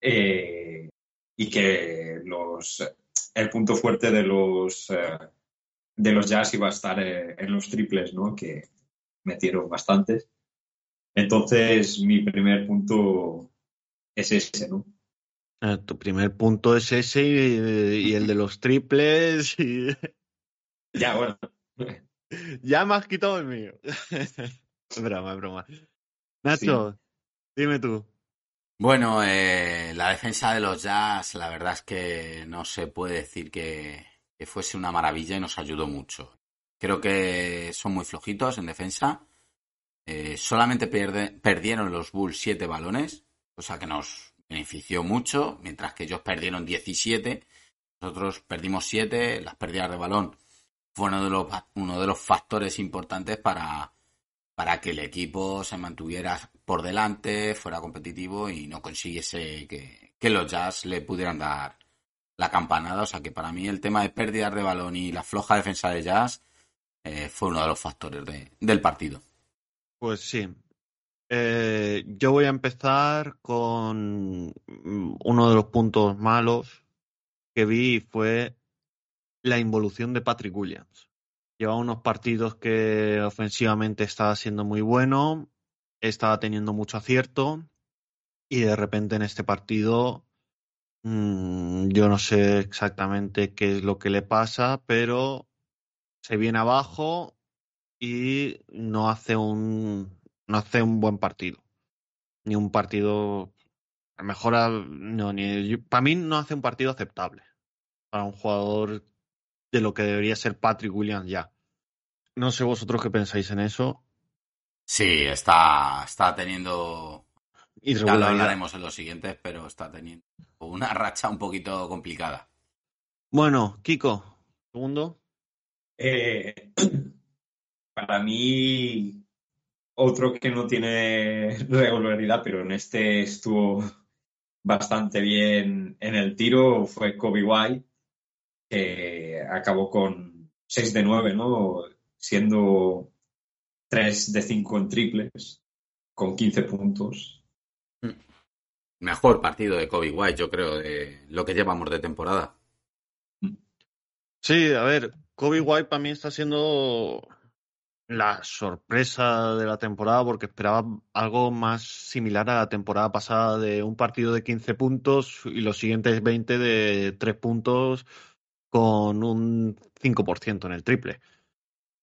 eh, y que los, el punto fuerte de los, eh, de los Jazz iba a estar eh, en los triples, ¿no? Que metieron bastantes. Entonces, mi primer punto es ese, ¿no? Eh, tu primer punto es ese y, y el de los triples. Y... Ya, bueno. ya me has quitado el mío. es broma, es broma. Nacho, dime tú. Bueno, eh, la defensa de los Jazz, la verdad es que no se puede decir que, que fuese una maravilla y nos ayudó mucho. Creo que son muy flojitos en defensa. Eh, solamente pierde- perdieron los Bulls siete balones, cosa que nos benefició mucho, mientras que ellos perdieron 17. Nosotros perdimos 7. Las pérdidas de balón fue uno de los, uno de los factores importantes para, para que el equipo se mantuviera por delante, fuera competitivo y no consiguiese que, que los Jazz le pudieran dar la campanada. O sea que para mí el tema de pérdidas de balón y la floja defensa de Jazz eh, fue uno de los factores de- del partido. Pues sí. Eh, yo voy a empezar con mm, uno de los puntos malos que vi fue la involución de Patrick Williams. Llevaba unos partidos que ofensivamente estaba siendo muy bueno, estaba teniendo mucho acierto y de repente en este partido mm, yo no sé exactamente qué es lo que le pasa, pero se viene abajo y no hace un no hace un buen partido. Ni un partido a lo mejor a- no ni para mí no hace un partido aceptable para un jugador de lo que debería ser Patrick Williams ya. No sé vosotros qué pensáis en eso. Sí, está, está teniendo, ya lo hablaremos en los siguientes, pero está teniendo una racha un poquito complicada. bueno Kiko segundo. Eh, para mí, otro que no tiene regularidad, pero en este estuvo bastante bien en el tiro, fue Kobe White, que acabó con 6 de 9, ¿no? Siendo 3 de 5 en triples, con 15 puntos. Mejor partido de Kobe White, yo creo, de lo que llevamos de temporada. Sí, a ver, Kobe White para mí está siendo la sorpresa de la temporada porque esperaba algo más similar a la temporada pasada de un partido de 15 puntos y los siguientes 20 de 3 puntos con un 5% en el triple.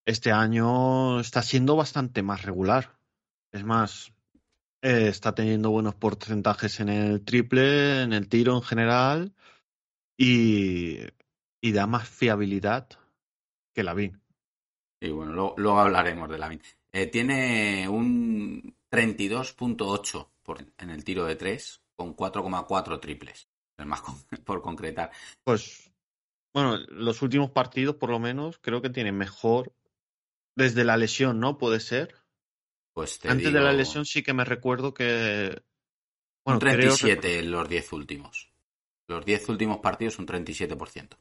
Este año está siendo bastante más regular. Es más, eh, está teniendo buenos porcentajes en el triple, en el tiro en general y, y da más fiabilidad que Lavin. Y bueno, luego, luego hablaremos de la Eh, tiene un, 32.8 en el tiro de 3 con 4,4 triples. Es más por concretar. Pues, bueno, los últimos partidos por lo menos creo que tienen mejor desde la lesión, ¿no? Puede ser. Pues te Antes digo, de la lesión sí que me recuerdo que... un Bueno, creo 37 en los 10 últimos. Los 10 últimos partidos un 37%.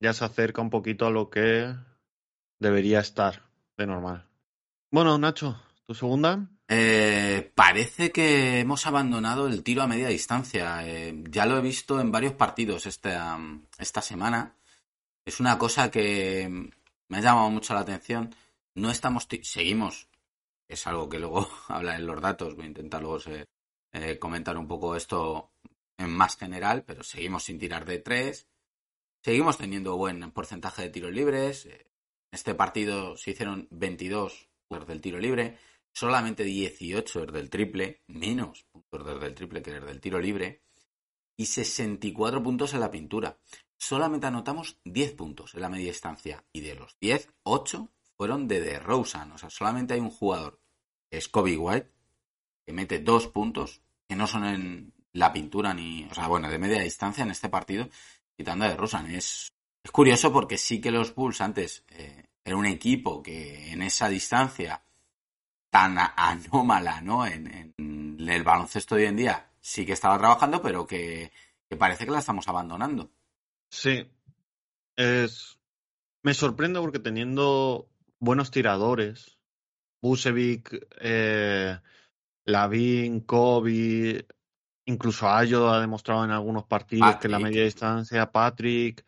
ya se acerca un poquito a lo que debería estar de normal. Bueno, Nacho, ¿tu segunda? Eh, parece que hemos abandonado el tiro a media distancia. Eh, ya lo he visto en varios partidos esta, esta semana. Es una cosa que me ha llamado mucho la atención. No estamos, seguimos, es algo que luego habla en los datos. Voy a intentar luego se- eh, comentar un poco esto en más general, pero seguimos sin tirar de tres. Seguimos teniendo buen porcentaje de tiros libres. Eh, Este partido se hicieron 22 desde el tiro libre, solamente 18 desde el triple, menos puntos desde el triple que desde el tiro libre, y 64 puntos en la pintura. Solamente anotamos 10 puntos en la media distancia, y de los 10, 8 fueron de DeRozan. O sea, solamente hay un jugador, es Kobe White, que mete dos puntos, que no son en la pintura ni, o sea, bueno, de media distancia en este partido, quitando a DeRozan. Es, es curioso porque sí que los Bulls antes eh, era un equipo que en esa distancia tan anómala, ¿no? En, en el baloncesto de hoy en día sí que estaba trabajando, pero que, que parece que la estamos abandonando. Sí. Es... Me sorprende porque teniendo buenos tiradores, Busevic, eh, Lavin, Kobe, incluso Ayo ha demostrado en algunos partidos que la media distancia, Patrick,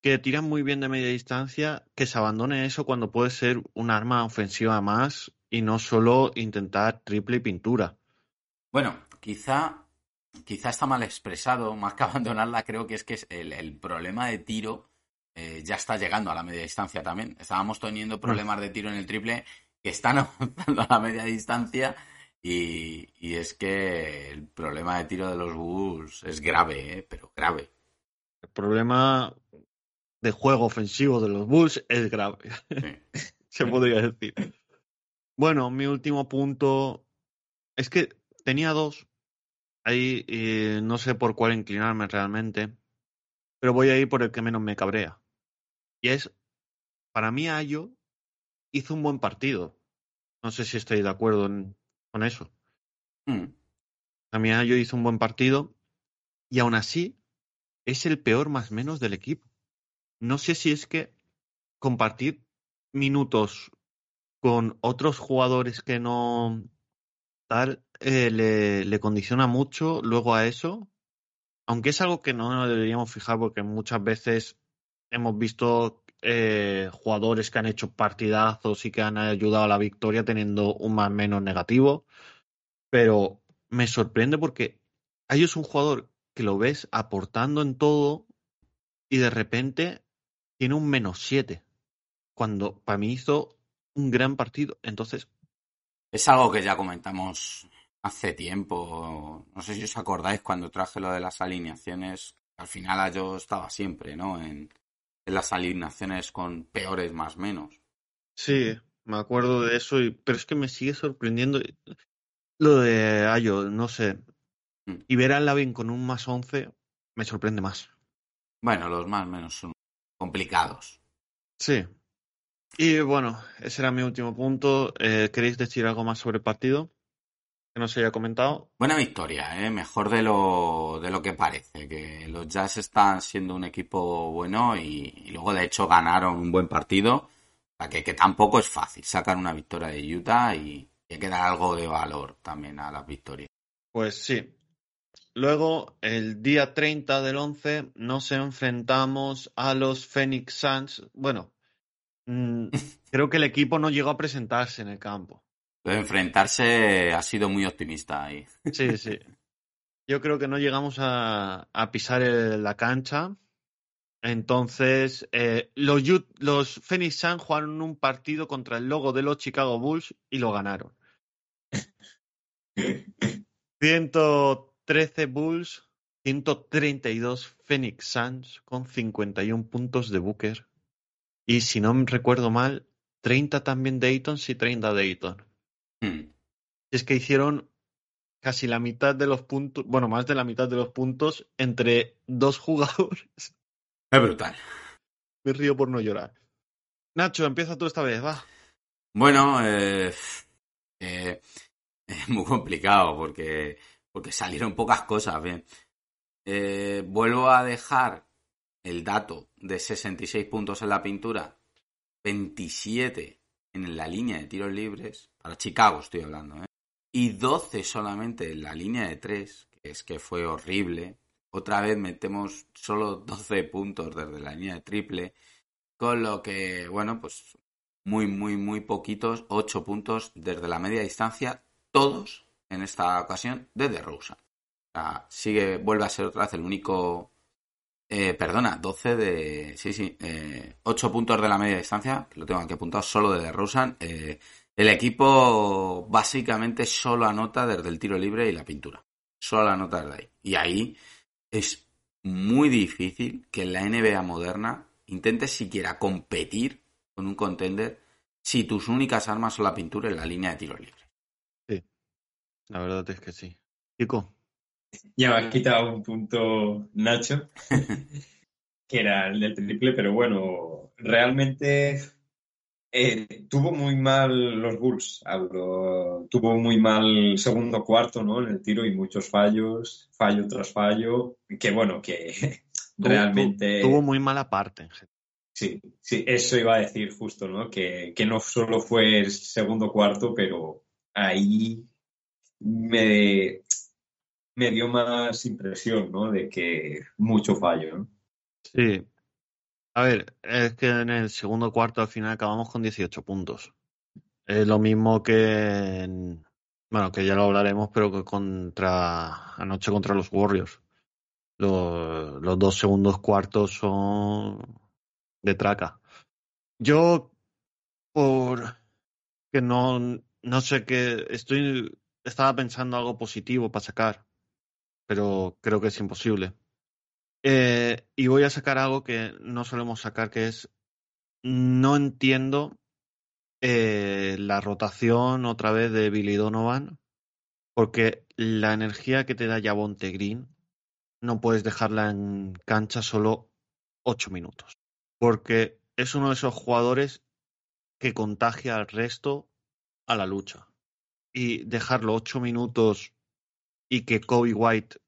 que tiran muy bien de media distancia, que se abandone eso cuando puede ser un arma ofensiva más y no solo intentar triple y pintura. Bueno, quizá, quizá está mal expresado, más que abandonarla, creo que es que es el, el problema de tiro eh, ya está llegando a la media distancia también. Estábamos teniendo problemas de tiro en el triple que están avanzando a la media distancia y, y es que el problema de tiro de los Bulls es grave, ¿eh? pero grave. El problema de juego ofensivo de los Bulls es grave. Sí. se podría decir. Bueno, mi último punto es que tenía dos. Ahí eh, no sé por cuál inclinarme realmente, pero voy a ir por el que menos me cabrea. Y es, para mí Ayo hizo un buen partido. No sé si estáis de acuerdo en- con eso. Mm. A mí Ayo hizo un buen partido y aún así es el peor más menos del equipo. No sé si es que compartir minutos con otros jugadores que no tal eh, le, le condiciona mucho luego a eso, aunque es algo que no nos deberíamos fijar porque muchas veces hemos visto eh, jugadores que han hecho partidazos y que han ayudado a la victoria teniendo un más menos negativo, pero me sorprende porque hay un jugador que lo ves aportando en todo y de repente tiene un menos 7, cuando para mí hizo un gran partido. Entonces, Es algo que ya comentamos hace tiempo. No sé si os acordáis cuando traje lo de las alineaciones. Al final yo estaba siempre, ¿no? En, en las alineaciones con peores más menos. sí, me acuerdo de eso, y, pero es que me sigue sorprendiendo lo de Ayo, no sé. Mm. Y ver a Lavin con un más 11 me sorprende más. Bueno, los más menos son complicados. Sí. Y bueno, ese era mi último punto. Eh, ¿Queréis decir algo más sobre el partido? Que no se haya comentado. Buena victoria, ¿eh? Mejor de lo, de lo que parece. Que los Jazz están siendo un equipo bueno y, y luego de hecho ganaron un buen partido. O sea, que, que tampoco es fácil sacar una victoria de Utah y, y hay que dar algo de valor también a las victorias. Pues sí. Luego, el día 30 del 11, nos enfrentamos a los Phoenix Suns. Bueno, mm, creo que el equipo no llegó a presentarse en el campo. Lo de enfrentarse ha sido muy optimista ahí. Sí, sí. Yo creo que no llegamos a, a pisar el- la cancha. Entonces, eh, los, los Phoenix Suns jugaron un partido contra el logo de los Chicago Bulls y lo ganaron. 113 Bulls, 132 Phoenix Suns con 51 puntos de Booker. Y si no me recuerdo mal, 30 también Dayton, sí, 30 Dayton. Hmm. Es que hicieron casi la mitad de los puntos, bueno, más de la mitad de los puntos entre dos jugadores. Es brutal. Me río por no llorar. Nacho, empieza tú esta vez, va. Bueno, eh, eh, es muy complicado porque, porque salieron pocas cosas. Bien. Eh, vuelvo a dejar el dato de 66 puntos en la pintura, 27 en la línea de tiros libres, para Chicago estoy hablando, ¿eh? y 12 solamente en la línea de 3, que es que fue horrible. Otra vez metemos solo 12 puntos desde la línea de triple, con lo que, bueno, pues muy, muy, muy poquitos, 8 puntos desde la media distancia, todos en esta ocasión desde Rosa. O sea, sigue, vuelve a ser otra vez el único eh, perdona, 12 de. Sí, sí. Eh, 8 puntos de la media distancia, que lo tengo aquí apuntado solo de Rosen. Eh, el equipo básicamente solo anota desde el tiro libre y la pintura. Solo anota desde ahí. Y ahí es muy difícil que la NBA moderna intentes siquiera competir con un contender si tus únicas armas son la pintura y la línea de tiro libre. La verdad es que sí. Chico. Ya me ha quitado un punto Nacho, que era el del triple, pero bueno, realmente eh, tuvo muy mal los Bulls, Auro. Tuvo muy mal segundo cuarto, ¿no? En el tiro y muchos fallos, fallo tras fallo, que bueno, que realmente... Tuvo, muy mala parte. Sí, sí, eso iba a decir justo, ¿no? Que, que no solo fue el segundo cuarto, pero ahí me, me dio más impresión, ¿no? De que mucho fallo, ¿no? Sí. A ver, es que en el segundo cuarto al final acabamos con 18 puntos. Es lo mismo que en, bueno, que ya lo hablaremos, pero que contra anoche contra los Warriors. Los, los dos segundos cuartos son de traca. Yo, por que no, no sé qué, estoy, estaba pensando algo positivo para sacar pero creo que es imposible. Eh, y voy a sacar algo que no solemos sacar, que es, no entiendo eh, la rotación otra vez de Billy Donovan, porque la energía que te da Yabonte Green no puedes dejarla en cancha solo ocho minutos, porque es uno de esos jugadores que contagia al resto a la lucha. Y dejarlo ocho minutos y que Kobe White,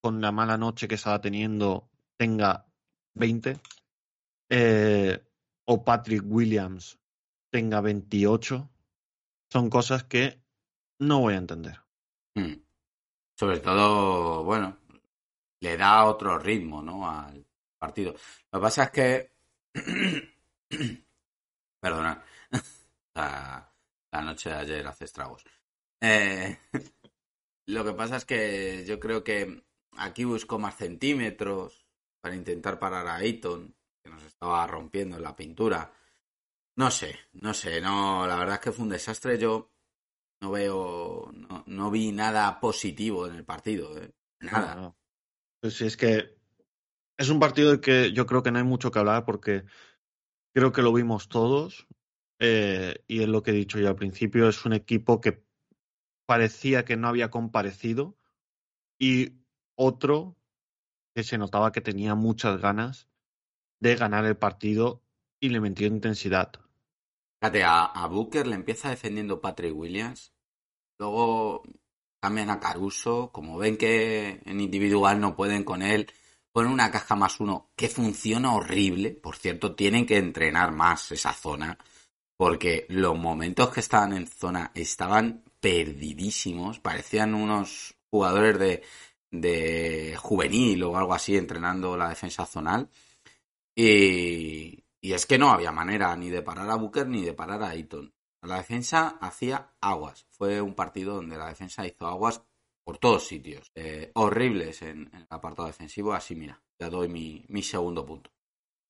con la mala noche que estaba teniendo, tenga 20, eh, o Patrick Williams tenga 28, son cosas que no voy a entender. Hmm. Sobre todo, bueno, le da otro ritmo, ¿no? Al partido. Lo que pasa es que. Perdona. la, la, noche de ayer hace estragos. Eh, lo que pasa es que yo creo que aquí buscó más centímetros para intentar parar a Ayton, que nos estaba rompiendo la pintura. No sé, no sé, no, la verdad es que fue un desastre. Yo no veo, no, no vi nada positivo en el partido, ¿eh? nada. Pues sí, es que es un partido del que yo creo que no hay mucho que hablar porque creo que lo vimos todos eh, y es lo que he dicho yo al principio, es un equipo que parecía que no había comparecido y otro que se notaba que tenía muchas ganas de ganar el partido y le metió intensidad. Fíjate, a, a Booker le empieza defendiendo Patrick Williams, luego cambian a Caruso, como ven que en individual no pueden con él, ponen una caja más uno que funciona horrible, por cierto, tienen que entrenar más esa zona, porque los momentos que estaban en zona estaban perdidísimos, parecían unos jugadores de, de juvenil o algo así entrenando la defensa zonal. Y, y, es que no había manera ni de parar a Booker ni de parar a Ayton. La defensa hacía aguas. Fue un partido donde la defensa hizo aguas por todos sitios. Eh, horribles en, en, el apartado defensivo. Así, mira, ya doy mi, mi segundo punto.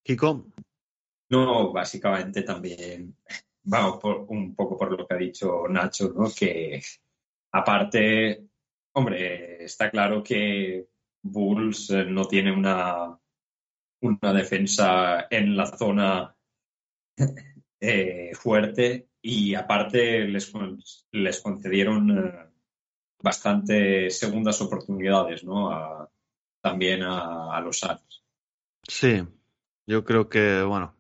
Kiko. No, básicamente también vamos por, un poco por lo que ha dicho Nacho, ¿no? Que aparte, hombre, está claro que Bulls eh, no tiene una, una defensa en la zona eh, fuerte y aparte les, les concedieron eh, bastantes segundas oportunidades, ¿no? también a, los Suns. Sí, yo creo que, bueno,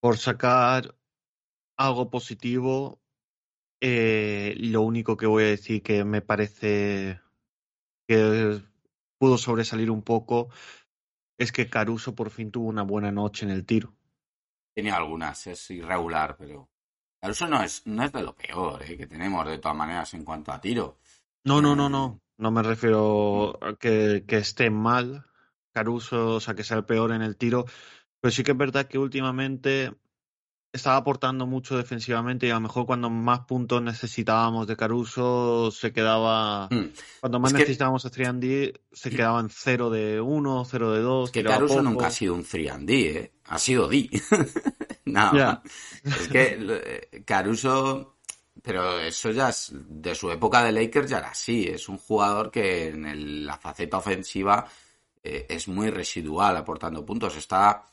por sacar algo positivo, eh, lo único que voy a decir que me parece que pudo sobresalir un poco es que Caruso por fin tuvo una buena noche en el tiro. Tiene algunas, es irregular, pero Caruso no es, no es de lo peor eh, que tenemos de todas maneras en cuanto a tiro. No, no, no, no. No me refiero a que, que esté mal Caruso, o sea, que sea el peor en el tiro. Pero sí que es verdad que últimamente estaba aportando mucho defensivamente y a lo mejor cuando más puntos necesitábamos de Caruso se quedaba. Hmm. Cuando más necesitábamos a 3 se quedaba en 0 de 1, 0 de 2. que Caruso nunca ha sido un 3 ¿eh? Ha sido D. no. Es que eh, Caruso. Pero eso ya es. De su época de Lakers ya era así. Es un jugador que en la faceta ofensiva eh, es muy residual aportando puntos. Está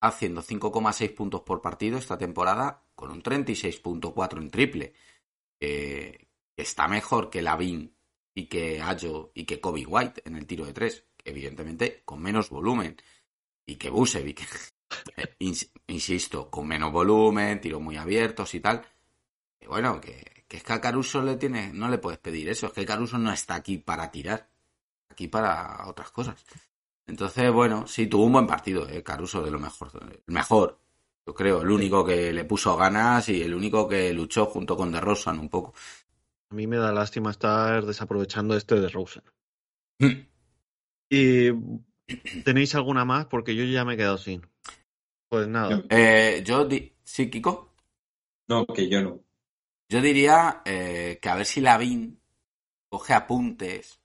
haciendo 5,6 puntos por partido esta temporada con un 36.4 en triple. que está mejor que Lavin y que Ayo y que Kobe White en el tiro de tres. Evidentemente con menos volumen. Y que Busevic, eh, insisto, con menos volumen, tiros muy abiertos y tal. bueno, que, que es que a Caruso le tiene, no le puedes pedir eso. Es que Caruso no está aquí para tirar. Aquí para otras cosas. Entonces, bueno, sí, tuvo un buen partido, eh, Caruso, de lo mejor. El mejor, yo creo, el único que le puso ganas y el único que luchó junto con De Rosan un poco. A mí me da lástima estar desaprovechando este de Rosen. Hmm. ¿Y tenéis alguna más? Porque yo ya me he quedado sin. Pues nada. Eh, yo, ¿sí, Kiko? No, que yo no. Yo diría eh, que a ver si Lavín coge apuntes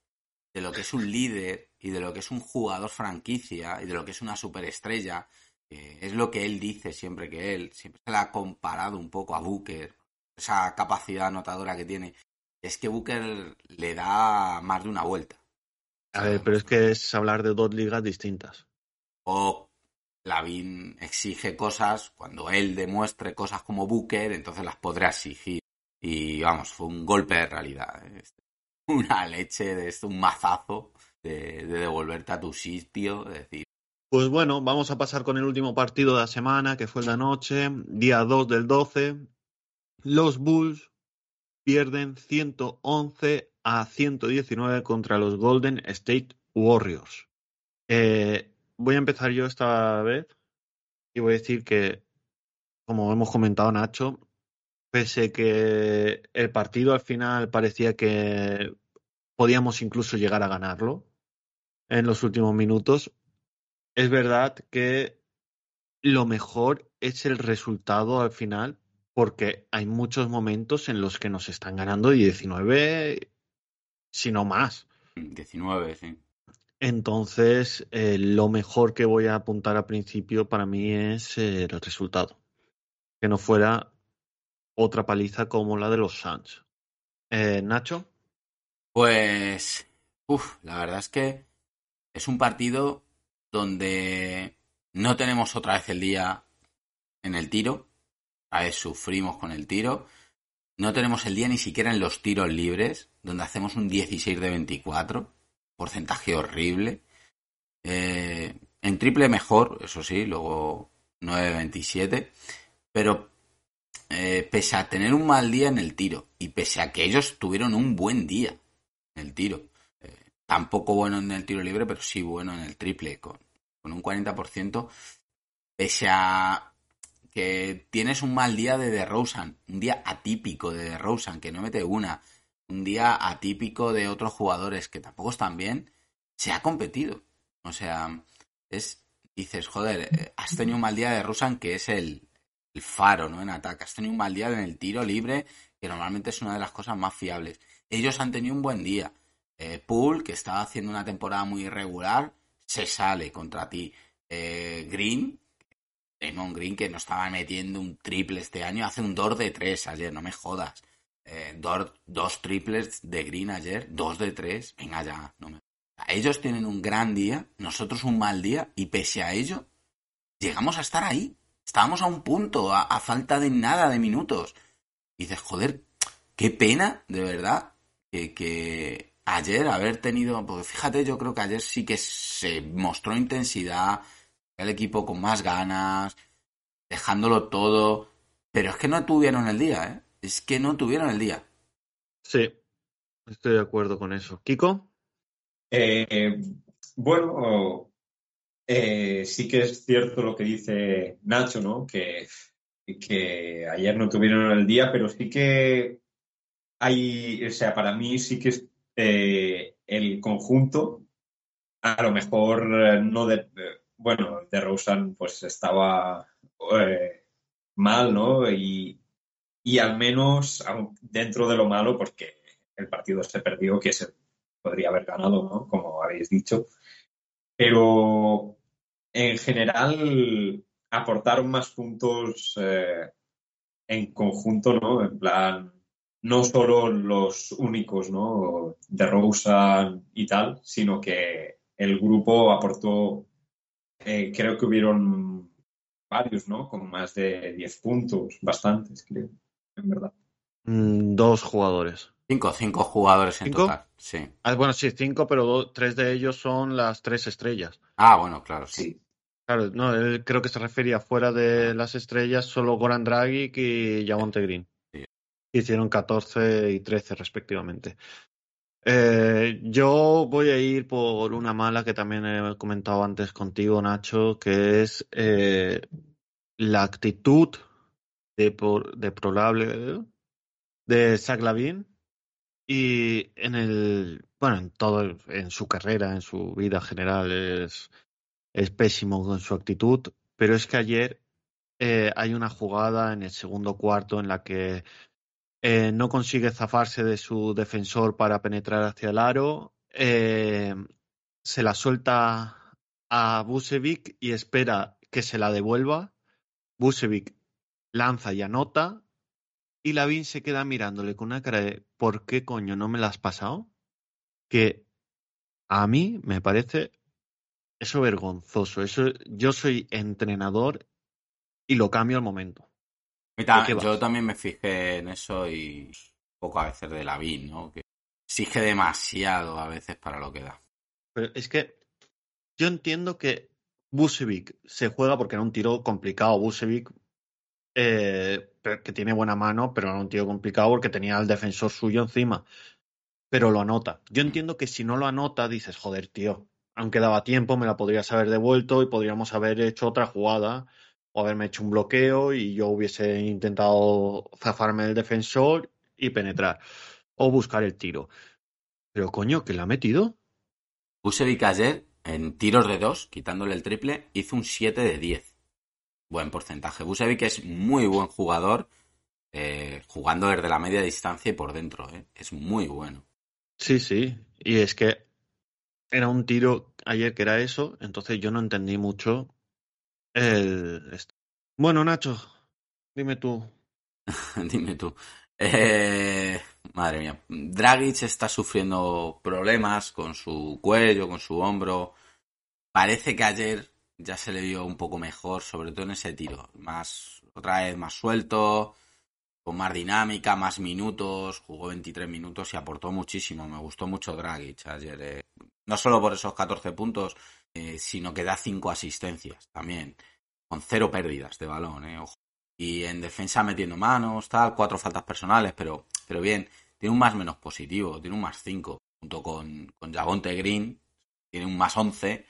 de lo que es un líder y de lo que es un jugador franquicia y de lo que es una superestrella. es lo que él dice siempre que él, siempre se le ha comparado un poco a Booker, esa capacidad anotadora que tiene. Es que Booker le da más de una vuelta. A ver, pero es que es hablar de dos ligas distintas. O Lavin exige cosas, cuando él demuestre cosas como Booker, entonces las podrá exigir. Y vamos, fue un golpe de realidad. ¿eh? Una leche de esto, un mazazo de, devolverte a tu sitio, decir. Pues bueno, vamos a pasar con el último partido de la semana, que fue la noche, día 2 del 12. Los Bulls pierden 111 a 119 contra los Golden State Warriors. Eh, voy a empezar yo esta vez y voy a decir que, como hemos comentado Nacho, pese que el partido al final parecía que podíamos incluso llegar a ganarlo, en los últimos minutos. Es verdad que lo mejor es el resultado al final, porque hay muchos momentos en los que nos están ganando 19, si no más. 19, sí. Entonces, eh, lo mejor que voy a apuntar al principio para mí es eh, el resultado. Que no fuera otra paliza como la de los Suns. Eh, Nacho. Pues, uff, la verdad es que es un partido donde no tenemos otra vez el día en el tiro. A vez sufrimos con el tiro. No tenemos el día ni siquiera en los tiros libres, donde hacemos un 16 de 24. Porcentaje horrible. Eh, en triple mejor, eso sí, luego 9 de 27. Pero eh, pese a tener un mal día en el tiro y pese a que ellos tuvieron un buen día en el tiro, tampoco bueno en el tiro libre, pero sí bueno en el triple, con, con un 40%, pese a que tienes un mal día de DeRozan, un día atípico de DeRozan, que no mete una, un día atípico de otros jugadores que tampoco están bien, se ha competido. O sea, es dices, joder, eh, has tenido un mal día de DeRozan que es el, el faro, ¿no? En ataque. Has tenido un mal día en el tiro libre, que normalmente es una de las cosas más fiables. Ellos han tenido un buen día. Eh, Poole, que estaba haciendo una temporada muy irregular, se sale contra ti. Eh, Green, Damon Green, que no estaba metiendo un triple este año, hace un 2 de 3 ayer, no me jodas. Eh, dos, triples de Green ayer, dos de 3, venga ya, no me... Ellos tienen un gran día, nosotros un mal día, y pese a ello, llegamos a estar ahí. Estábamos a un punto, a falta de nada de minutos. Y dices, joder, qué pena, de verdad, que ayer haber tenido, porque fíjate, yo creo que ayer sí que se mostró intensidad, el equipo con más ganas, dejándolo todo, pero es que no tuvieron el día, ¿eh? Es que no tuvieron el día. Sí, estoy de acuerdo con eso. ¿Kiko? Eh, bueno, eh, sí que es cierto lo que dice Nacho, ¿no? Que, que ayer no tuvieron el día, pero sí que hay, o sea, para mí sí que es eh, el conjunto, a lo mejor no de, bueno, de Rosen pues estaba mal, ¿no? Y, y al menos dentro de lo malo, porque el partido se perdió, que se podría haber ganado, ¿no? Como habéis dicho. Pero en general aportaron más puntos eh, en conjunto, ¿no? En plan, no solo los únicos, ¿no? De Rosa y tal, sino que el grupo aportó, eh, creo que hubieron varios, ¿no? Con más de 10 puntos, bastantes, creo, en verdad. Mm, dos jugadores. Cinco, cinco jugadores en ¿Cinco? total. Sí. Ah, bueno, sí, cinco, pero tres de ellos son las tres estrellas. Ah, bueno, claro, sí. Sí. Claro, no, él creo que se refería fuera de las estrellas solo Goran Dragic y Javonte Green. Hicieron 14 y 13 respectivamente. Eh, yo voy a ir por una mala que también he comentado antes contigo, Nacho, que es eh, la actitud de, por- de de Zach Lavin y en el, bueno, en todo, en su carrera, en su vida general es, es pésimo con su actitud, pero es que ayer eh, hay una jugada en el segundo cuarto en la que eh, no consigue zafarse de su defensor para penetrar hacia el aro, eh, se la suelta a Busevic y espera que se la devuelva. Busevic lanza y anota y Lavin se queda mirándole con una cara de ¿por qué coño no me la has pasado? Que a mí me parece eso vergonzoso. Eso, yo soy entrenador y lo cambio al momento. Yo también me fijé en eso y un poco a veces de la ¿no? Que exige demasiado a veces para lo que da. Pero es que yo entiendo que Busevic se juega porque era un tiro complicado. Busevic eh, que tiene buena mano, pero era un tiro complicado porque tenía al defensor suyo encima. Pero lo anota. Yo entiendo que si no lo anota, dices, joder, tío, aunque daba tiempo, me la podrías haber devuelto y podríamos haber hecho otra jugada o haberme hecho un bloqueo y yo hubiese intentado zafarme del defensor y penetrar o buscar el tiro. Pero coño, que la ha metido. Busevic ayer, en tiros de dos, quitándole el triple, hizo un 7 de 10. Buen porcentaje. Busevic es muy buen jugador, eh, jugando desde la media distancia y por dentro. eh. Es muy bueno. Sí, sí. Y es que era un tiro ayer que era eso, entonces yo no entendí mucho esto. Bueno, Nacho, dime tú. Dime tú. Eh, madre mía. Dragic está sufriendo problemas con su cuello, con su hombro. Parece que ayer ya se le vio un poco mejor, sobre todo en ese tiro. Más, otra vez más suelto, con más dinámica, más minutos. Jugó 23 minutos y aportó muchísimo. Me gustó mucho Dragic ayer. eh. No solo por esos 14 puntos, eh, sino que da 5 asistencias también. Con cero pérdidas de balón, eh. Ojo y en defensa metiendo manos, tal, cuatro faltas personales, pero, pero bien, tiene un más menos positivo, tiene un más 5, junto con, con Javonte Green, tiene un más 11,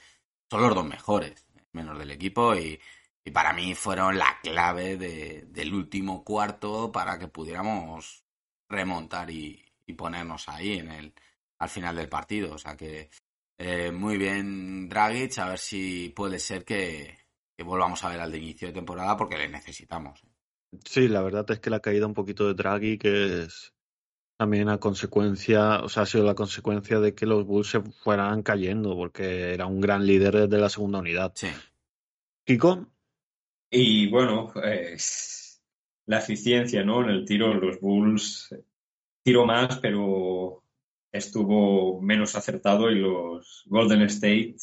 son los dos mejores, menos del equipo, y, y para mí fueron la clave de- del último cuarto para que pudiéramos remontar y, y ponernos ahí en el, al final del partido. O sea que eh, muy bien Dragic, a ver si puede ser que, que volvamos a ver al de inicio de temporada porque le necesitamos. Sí, la verdad es que la caída un poquito de Draghi, que es también a consecuencia, o sea, ha sido la consecuencia de que los Bulls se fueran cayendo, porque era un gran líder desde la segunda unidad. Sí. Kiko, Y bueno, eh, la eficiencia, ¿no? En el tiro, los Bulls tiró más, pero estuvo menos acertado y los Golden State,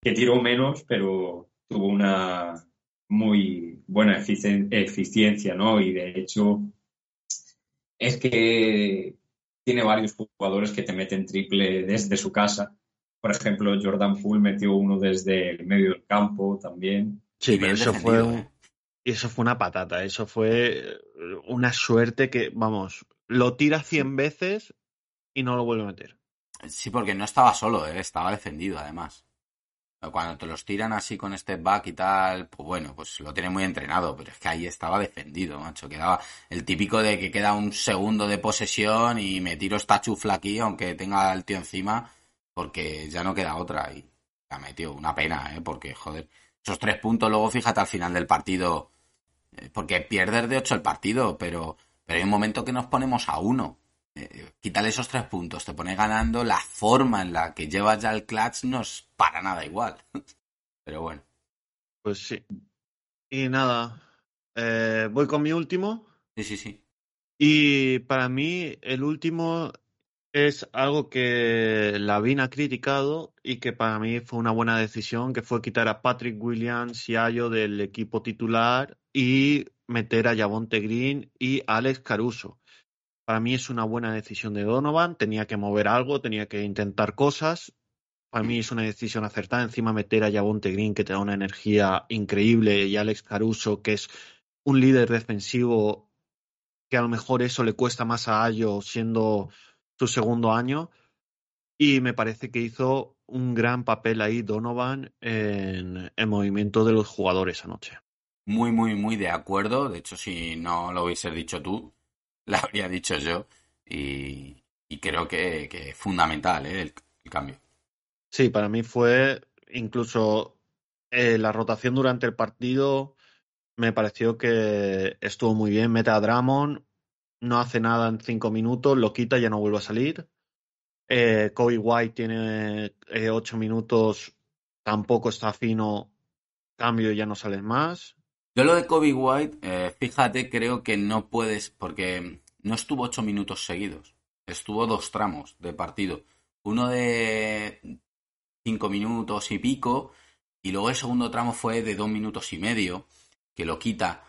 que tiró menos, pero tuvo una muy buena eficien- eficiencia, ¿no? Y de hecho, es que tiene varios jugadores que te meten triple desde su casa. Por ejemplo, Jordan Poole metió uno desde el medio del campo también. Sí, pero bien eso fue, un- ¿eh? eso fue una patata. Eso fue una suerte que, vamos, lo tira 100 veces y no lo vuelve a meter. Sí, porque no estaba solo, ¿eh? estaba defendido además. Cuando te los tiran así con step back y tal, pues bueno, pues lo tiene muy entrenado, pero es que ahí estaba defendido, macho. Quedaba el típico de que queda un segundo de posesión y me tiro esta chufla aquí, aunque tenga al tío encima, porque ya no queda otra. Y la metió, una pena, ¿eh? Porque, joder, esos tres puntos luego fíjate al final del partido, eh, porque pierdes de ocho el partido, pero, pero hay un momento que nos ponemos a uno. Eh, quítale esos tres puntos, te pone ganando, la forma en la que llevas ya el clutch no es para nada igual. Pero bueno, Pues sí. Y nada, eh, voy con mi último. sí, sí, sí. Y para mí el último es algo que Lavin ha criticado y que para mí fue una buena decisión, que fue quitar a Patrick Williams y Ayo del equipo titular y meter a Javonte Green y Alex Caruso. Para mí es una buena decisión de Donovan, tenía que mover algo, tenía que intentar cosas. Para mí es una decisión acertada. Encima meter a Javonte Green, que te da una energía increíble, y Alex Caruso, que es un líder defensivo que a lo mejor eso le cuesta más a Ayo siendo su segundo año. Y me parece que hizo un gran papel ahí Donovan en el movimiento de los jugadores anoche. Muy, muy, muy de acuerdo. De hecho, si no lo hubieses dicho tú, lo habría dicho yo. Y, creo que, es fundamental ¿eh? el, cambio. Sí, para mí fue incluso eh, la rotación durante el partido. Me pareció que estuvo muy bien. Mete a Drummond, no hace nada en cinco minutos, lo quita y ya no vuelve a salir. Eh, Kobe White tiene eh, ocho minutos, tampoco está fino, cambio y ya no sales más. Yo lo de Kobe White, eh, fíjate, creo que no puedes, porque no estuvo ocho minutos seguidos. Estuvo dos tramos de partido. Uno de cinco minutos y pico, y luego el segundo tramo fue de dos minutos y medio, que lo quita.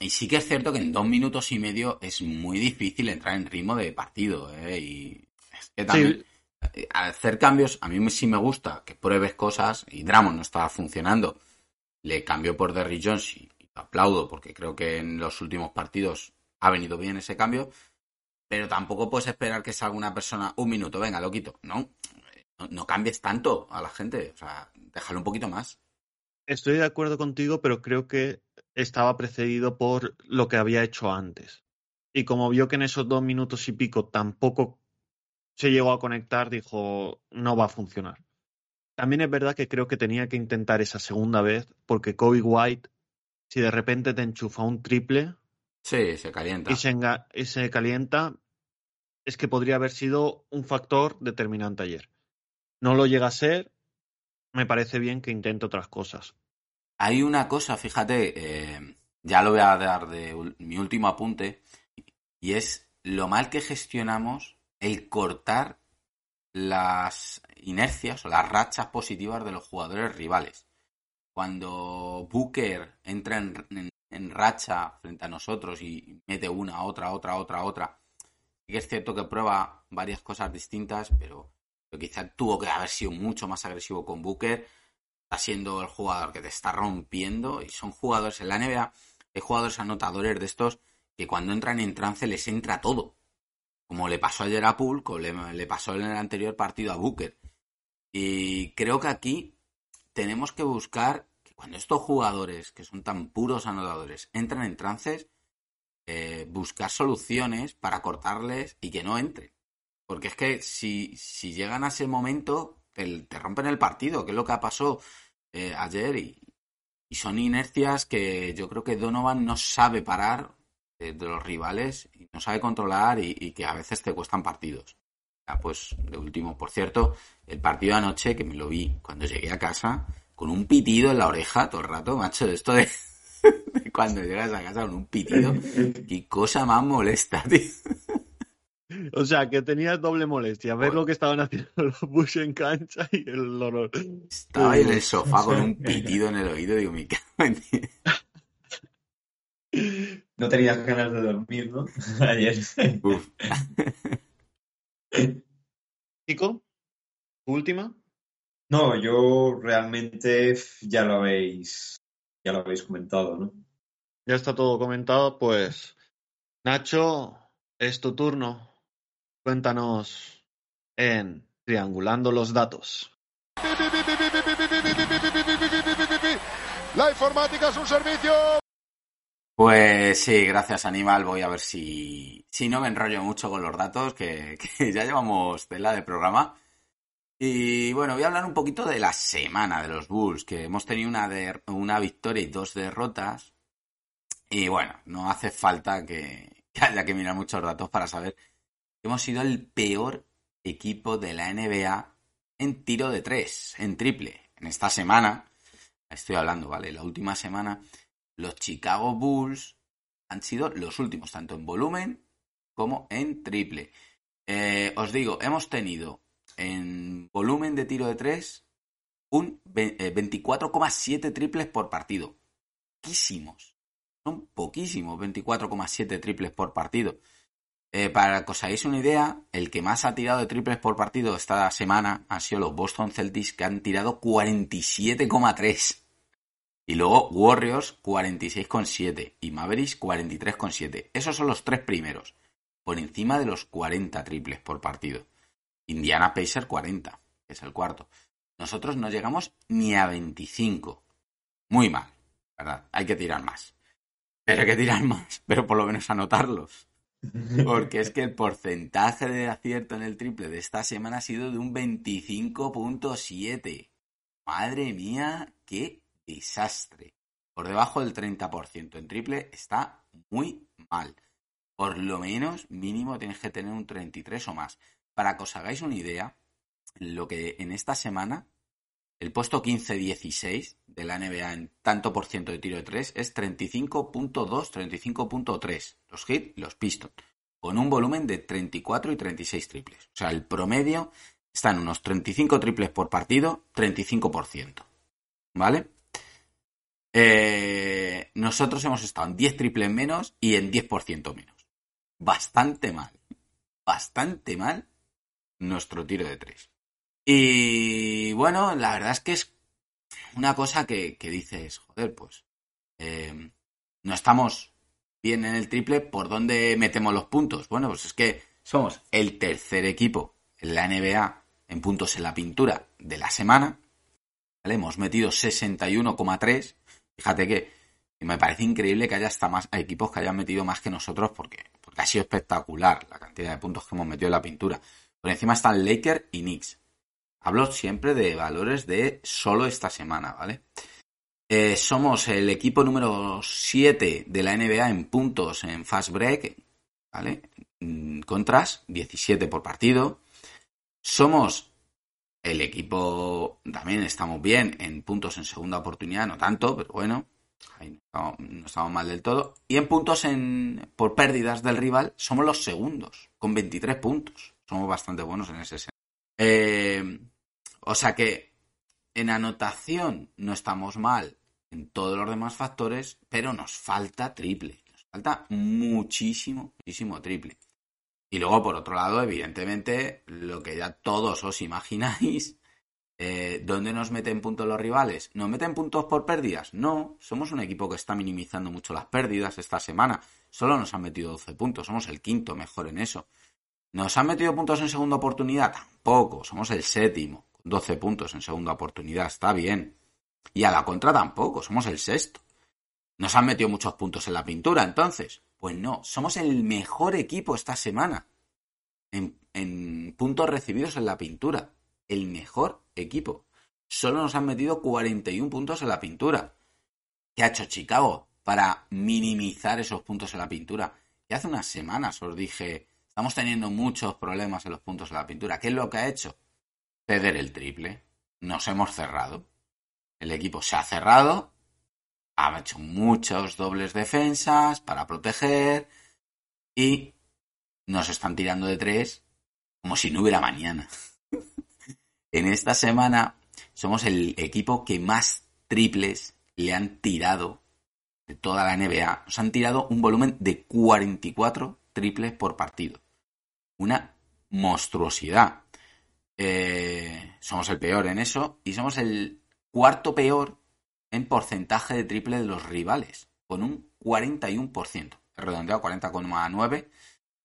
Y sí que es cierto que en dos minutos y medio es muy difícil entrar en ritmo de partido, ¿eh? Y es que también eh, hacer cambios, a mí sí me gusta que pruebes cosas, y Drummond no estaba funcionando. Le cambió por Derrick Jones y, aplaudo porque creo que en los últimos partidos ha venido bien ese cambio. Pero tampoco puedes esperar que salga una persona un minuto, venga, lo quito. No, no, no cambies tanto a la gente. O sea, déjalo un poquito más. Estoy de acuerdo contigo, pero creo que estaba precedido por lo que había hecho antes. Y como vio que en esos dos minutos y pico tampoco se llegó a conectar, dijo, no va a funcionar. También es verdad que creo que tenía que intentar esa segunda vez, porque Kobe White, si de repente te enchufa un triple Sí, se calienta. y se, y se calienta, es que podría haber sido un factor determinante ayer. No lo llega a ser, me parece bien que intente otras cosas. Hay una cosa, fíjate, eh, ya lo voy a dar de mi último apunte, y es lo mal que gestionamos el cortar las inercias o las rachas positivas de los jugadores rivales. Cuando Booker entra en, en- racha frente a nosotros y mete una, otra, otra, otra, otra, es cierto que prueba varias cosas distintas, pero, pero quizá tuvo que haber sido mucho más agresivo con Booker está siendo el jugador que te está rompiendo y son jugadores en la NBA, hay jugadores anotadores de estos que cuando entran en trance les entra todo. Como le pasó ayer a como le, pasó en el anterior partido a Booker. Y creo que aquí tenemos que buscar que cuando estos jugadores, que son tan puros anotadores, entran en trances, eh, buscar soluciones para cortarles y que no entren. Porque es que si, si llegan a ese momento, te, te rompen el partido, que es lo que pasado eh, ayer. Y son inercias que yo creo que Donovan no sabe parar de, de los rivales, y no sabe controlar y, y que a veces te cuestan partidos. Pues, de último, por cierto, el partido anoche, que me lo vi cuando llegué a casa, con un pitido en la oreja todo el rato, macho, esto de, de cuando llegas a casa con un pitido, qué cosa más molesta, tío. O sea, que tenías doble molestia, ver lo que estaban haciendo los Bush en cancha y el olor. Estaba ahí en el sofá con un pitido en el oído, digo, en Dios. No tenías ganas de dormir, ¿no? Ayer. Uf. Chico, ¿tu última? No, yo realmente ya lo habéis, ya lo habéis comentado, ¿no? Ya está todo comentado, pues Nacho, es tu turno. Cuéntanos en Triangulando los Datos. La informática es un servicio. Pues sí, gracias Aníbal. Voy a ver si, si no me enrollo mucho con los datos, que, ya llevamos tela de programa. Y bueno, voy a hablar un poquito de la semana de los Bulls, que hemos tenido una, de, una victoria y dos derrotas. Y bueno, no hace falta que, que haya que mirar muchos datos para saber que hemos sido el peor equipo de la NBA en tiro de tres, en triple. En esta semana, estoy hablando, ¿vale? La última semana, los Chicago Bulls han sido los últimos, tanto en volumen como en triple. Eh, os digo, hemos tenido en volumen de tiro de tres un ve- eh, 24,7 triples por partido. Poquísimos. Son poquísimos 24,7 triples por partido. Eh, para que os hagáis una idea, el que más ha tirado de triples por partido esta semana han sido los Boston Celtics, que han tirado 47,3. Y luego Warriors 46,7 y Mavericks 43,7. Esos son los tres primeros, por encima de los 40 triples por partido. Indiana Pacers 40, que es el cuarto. Nosotros no llegamos ni a 25. Muy mal, ¿verdad? Hay que tirar más. Pero hay que tirar más, pero por lo menos anotarlos. Porque es que el porcentaje de acierto en el triple de esta semana ha sido de un 25.7. Madre mía, qué desastre. Por debajo del 30% en triple está muy mal. Por lo menos mínimo tienes que tener un 33 o más. Para que os hagáis una idea, lo que en esta semana el puesto 15-16 de la NBA en tanto por ciento de tiro de 3 es 35.2, 35.3. Los y los Pistons. Con un volumen de 34 y 36 triples. O sea, el promedio está en unos 35 triples por partido, 35%. ¿Vale? Eh, nosotros hemos estado en 10 triples menos y en 10% menos. Bastante mal. Bastante mal nuestro tiro de 3. Y bueno, la verdad es que es una cosa que, que dices, joder, pues eh, no estamos bien en el triple, ¿por dónde metemos los puntos? Bueno, pues es que somos el tercer equipo en la NBA en puntos en la pintura de la semana. ¿vale? Hemos metido 61,3. Fíjate que me parece increíble que haya hasta más equipos que hayan metido más que nosotros porque, porque ha sido espectacular la cantidad de puntos que hemos metido en la pintura. Por encima están Lakers y Knicks. Hablo siempre de valores de solo esta semana, ¿vale? Eh, somos el equipo número 7 de la NBA en puntos en fast break, ¿vale? Mm, Contras, 17 por partido. Somos el equipo, también estamos bien en puntos en segunda oportunidad, no tanto, pero bueno, ahí no estamos, mal del todo. Y en puntos en, por pérdidas del rival, somos los segundos, con 23 puntos. Somos bastante buenos en ese sentido. Eh, o sea que en anotación no estamos mal en todos los demás factores, pero nos falta triple. Nos falta muchísimo, muchísimo triple. Y luego, por otro lado, evidentemente, lo que ya todos os imagináis, eh, ¿dónde nos meten puntos los rivales? ¿Nos meten puntos por pérdidas? No, somos un equipo que está minimizando mucho las pérdidas esta semana. Solo nos han metido 12 puntos, somos el quinto mejor en eso. ¿Nos han metido puntos en segunda oportunidad? Tampoco, somos el séptimo. 12 puntos en segunda oportunidad, está bien. Y a la contra tampoco, somos el sexto. ¿Nos han metido muchos puntos en la pintura entonces? Pues no, somos el mejor equipo esta semana en, puntos recibidos en la pintura. El mejor equipo. Solo nos han metido 41 puntos en la pintura. ¿Qué ha hecho Chicago para minimizar esos puntos en la pintura? Y hace unas semanas os dije, estamos teniendo muchos problemas en los puntos en la pintura. ¿Qué es lo que ha hecho? Ceder el triple. Nos hemos cerrado. El equipo se ha cerrado. Ha hecho muchos dobles defensas para proteger. Y nos están tirando de tres como si no hubiera mañana. en esta semana somos el equipo que más triples le han tirado de toda la NBA, nos han tirado un volumen de 44 triples por partido. Una monstruosidad. Eh, somos el peor en eso y somos el cuarto peor en porcentaje de triple de los rivales, con un 41%. Redondeado 40,9,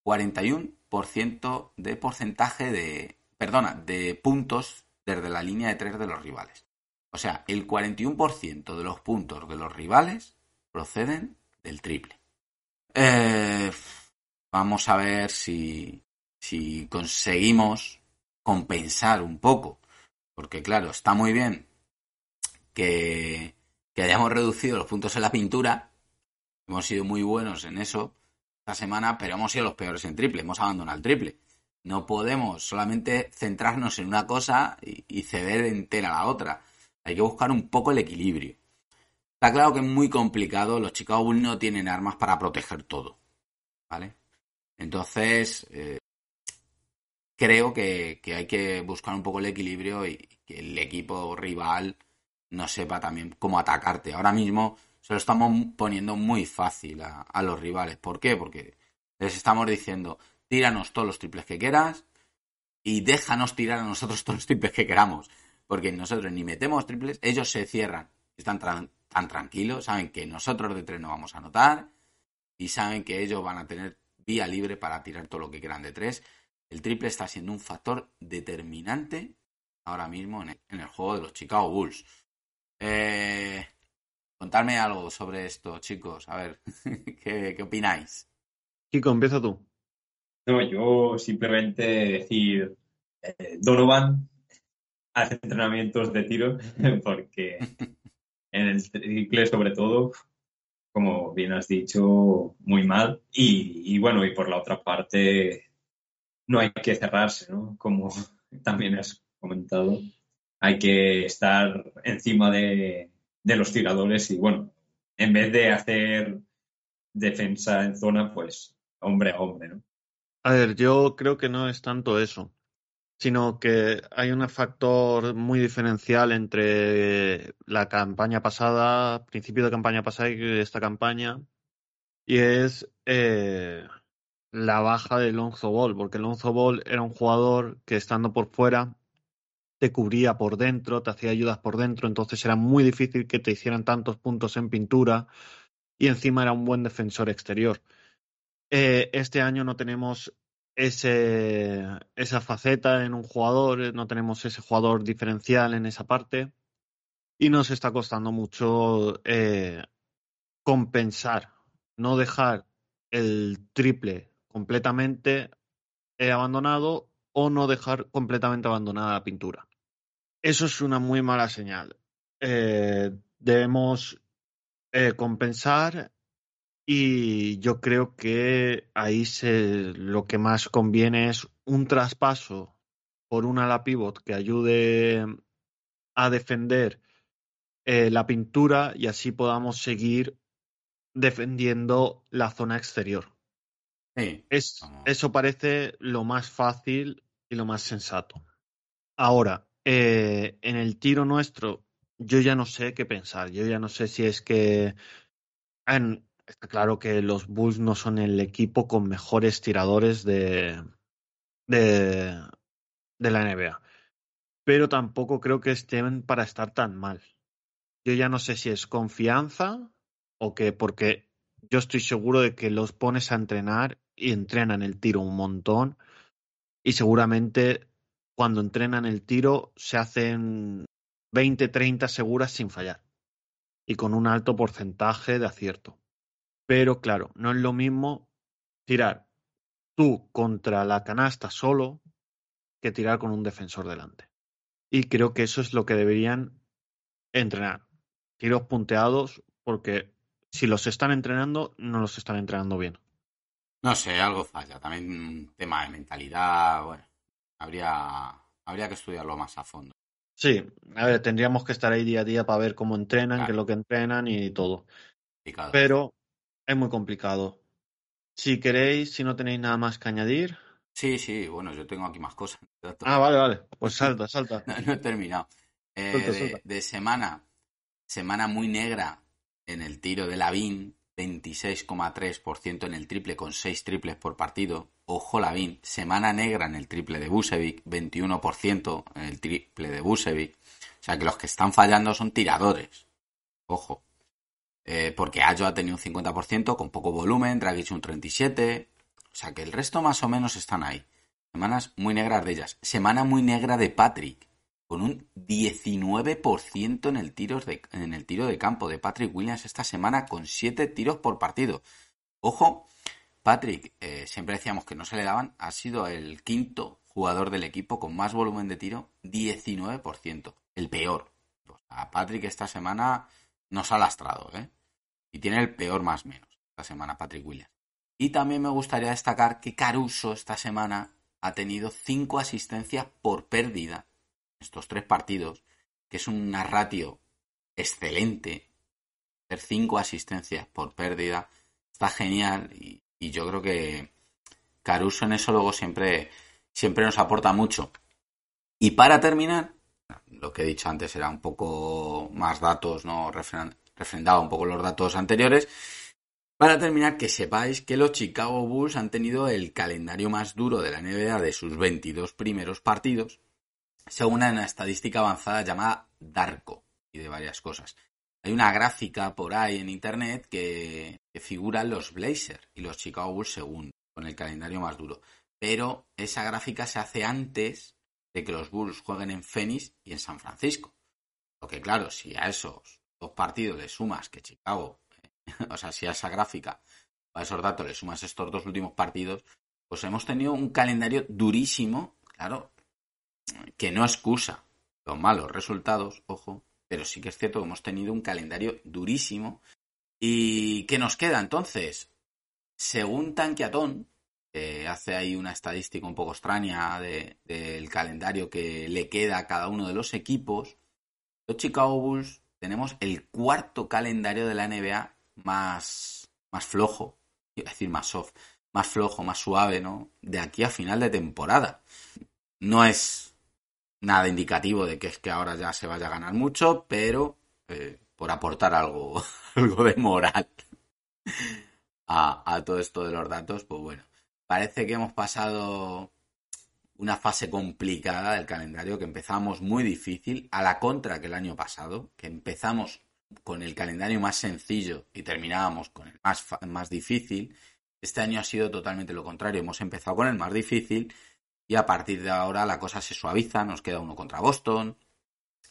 41% de porcentaje de, perdona, de puntos desde la línea de tres de los rivales. O sea, el 41% de los puntos de los rivales proceden del triple. Eh, vamos a ver si, si conseguimos compensar un poco. Porque claro, está muy bien que, que hayamos reducido los puntos en la pintura. Hemos sido muy buenos en eso esta semana, pero hemos sido los peores en triple. Hemos abandonado el triple. No podemos solamente centrarnos en una cosa y, ceder entera a la otra. Hay que buscar un poco el equilibrio. Está claro que es muy complicado. Los Chicago Bulls no tienen armas para proteger todo. ¿Vale? Entonces, eh, creo que, hay que buscar un poco el equilibrio y que el equipo rival no sepa también cómo atacarte. Ahora mismo se lo estamos poniendo muy fácil a, los rivales. ¿Por qué? Porque les estamos diciendo, tíranos todos los triples que quieras y déjanos tirar a nosotros todos los triples que queramos. Porque nosotros ni metemos triples, ellos se cierran, están tan tranquilos, saben que nosotros de tres no vamos a anotar y saben que ellos van a tener vía libre para tirar todo lo que quieran de tres. El triple está siendo un factor determinante ahora mismo en el juego de los Chicago Bulls. Eh, contadme algo sobre esto, chicos. A ver, ¿qué, qué opináis? Kiko, empieza tú. No, yo simplemente decir, eh, Donovan hace entrenamientos de tiro porque en el triple sobre todo, como bien has dicho, muy mal. Y, y, bueno, y por la otra parte, no hay que cerrarse, ¿no? Como también has comentado, hay que estar encima de, los tiradores y bueno, en vez de hacer defensa en zona, pues hombre a hombre, ¿no? A ver, yo creo que no es tanto eso, sino que hay un factor muy diferencial entre la campaña pasada, principio de campaña pasada y esta campaña, y es eh, la baja de Lonzo Ball, porque Lonzo Ball era un jugador que estando por fuera te cubría por dentro, te hacía ayudas por dentro, entonces era muy difícil que te hicieran tantos puntos en pintura y encima era un buen defensor exterior. Eh, este año no tenemos ese, esa faceta en un jugador, no tenemos ese jugador diferencial en esa parte y nos está costando mucho eh, compensar, no dejar el triple completamente eh, abandonado o no dejar completamente abandonada la pintura. Eso es una muy mala señal. Eh, debemos eh, compensar y yo creo que ahí se, lo que más conviene es un traspaso por un ala pivot que ayude a defender eh, la pintura y así podamos seguir defendiendo la zona exterior. Sí, es, eso parece lo más fácil y lo más sensato. Ahora, eh, en el tiro nuestro, yo ya no sé qué pensar. Yo ya no sé si es que. Está claro que los Bulls no son el equipo con mejores tiradores de, de, de la NBA. Pero tampoco creo que estén para estar tan mal. Yo ya no sé si es confianza o que porque yo estoy seguro de que los pones a entrenar y entrenan el tiro un montón y seguramente cuando entrenan el tiro se hacen 20, 30 seguras sin fallar y con un alto porcentaje de acierto. Pero claro, no es lo mismo tirar tú contra la canasta solo que tirar con un defensor delante. Y creo que eso es lo que deberían entrenar. Tiros punteados porque si los están entrenando, no los están entrenando bien. No sé, algo falla. También un tema de mentalidad, bueno, habría, habría que estudiarlo más a fondo. Sí, a ver, tendríamos que estar ahí día a día para ver cómo entrenan, claro. qué es lo que entrenan y todo. Complicado. Pero es muy complicado. Si queréis, si no tenéis nada más que añadir. Sí, sí, bueno, yo tengo aquí más cosas. Ah, vale, vale. Pues salta, salta. no, no, he terminado. Eh, de, semana, semana muy negra en el tiro de Lavín, 26,3% en el triple con 6 triples por partido. Ojo Lavín, semana negra en el triple de Busevic, 21% en el triple de Busevic. O sea que los que están fallando son tiradores. Ojo. Eh, porque Ayo ha tenido un 50% con poco volumen, Dragic un 37%. O sea que el resto más o menos están ahí. Semanas muy negras de ellas. Semana muy negra de Patrick, con un 19% en el, tiro de, en el tiro de campo de Patrick Williams esta semana, con 7 tiros por partido. Ojo, Patrick, eh, siempre decíamos que no se le daban, ha sido el quinto jugador del equipo con más volumen de tiro, 19%, el peor. A Patrick esta semana nos ha lastrado, ¿eh? Y tiene el peor más menos esta semana Patrick Williams. Y también me gustaría destacar que Caruso esta semana ha tenido cinco asistencias por pérdida estos tres partidos, que es una ratio excelente. Hacer cinco asistencias por pérdida está genial y, yo creo que Caruso en eso luego siempre, siempre nos aporta mucho. Y para terminar, lo que he dicho antes era un poco más datos, ¿no? refrendaba un poco los datos anteriores. Para terminar, que sepáis que los Chicago Bulls han tenido el calendario más duro de la NBA de sus 22 primeros partidos, según una estadística avanzada llamada Darko, y de varias cosas. Hay una gráfica por ahí en internet que, figuran los Blazers y los Chicago Bulls según, con el calendario más duro. Pero esa gráfica se hace antes de que los Bulls jueguen en Phoenix y en San Francisco. Porque claro, si a esos dos partidos le sumas que Chicago o sea, si a esa gráfica, a esos datos le sumas estos dos últimos partidos, pues hemos tenido un calendario durísimo, claro, que no excusa los malos resultados, ojo, pero sí que es cierto que hemos tenido un calendario durísimo. ¿Y qué nos queda entonces? Según Tanquiatón, hace ahí una estadística un poco extraña del calendario que le queda a cada uno de los equipos, los Chicago Bulls tenemos el cuarto calendario de la NBA más, más flojo, iba a decir más soft, más flojo, más suave, ¿no? De aquí a final de temporada. No es nada indicativo de que es que ahora ya se vaya a ganar mucho, pero eh, por aportar algo, algo de moral a, a todo esto de los datos, pues bueno, parece que hemos pasado una fase complicada del calendario, que empezamos muy difícil, a la contra que el año pasado, que empezamos con el calendario más sencillo y terminábamos con el más, más difícil, este año ha sido totalmente lo contrario. Hemos empezado con el más difícil y a partir de ahora la cosa se suaviza. Nos queda uno contra Boston,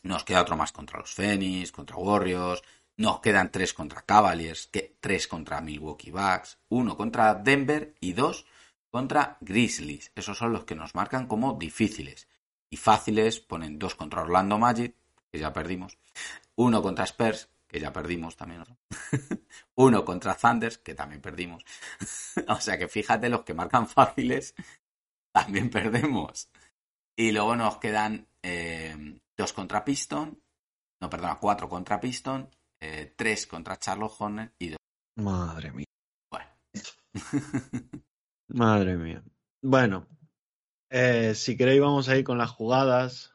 nos queda otro más contra los Phoenix, contra Warriors, nos quedan tres contra Cavaliers, que, tres contra Milwaukee Bucks, uno contra Denver y dos contra Grizzlies. Esos son los que nos marcan como difíciles. Y fáciles ponen dos contra Orlando Magic, que ya perdimos, uno contra Spurs, que ya perdimos también. Uno contra Thunders, que también perdimos. o sea que fíjate, los que marcan fáciles, también perdemos. Y luego nos quedan eh, dos contra Piston, no, perdona, cuatro contra Piston, eh, tres contra Charlotte Hornet y dos. Madre mía. Bueno. Madre mía. Bueno, eh, si queréis vamos a ir con las jugadas.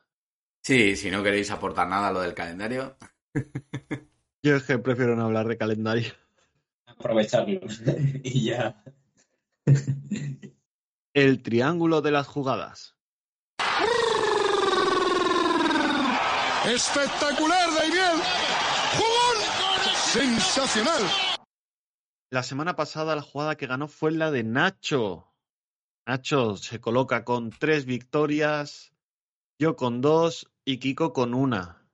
Sí, si no queréis aportar nada a lo del calendario. Yo es que prefiero no hablar de calendario. Aprovecharlo y ya. El triángulo de las jugadas. Espectacular, Daimiel. ¡Jugón! Sensacional. La semana pasada la jugada que ganó fue la de Nacho. Nacho se coloca con tres victorias, yo con dos y Kiko con una.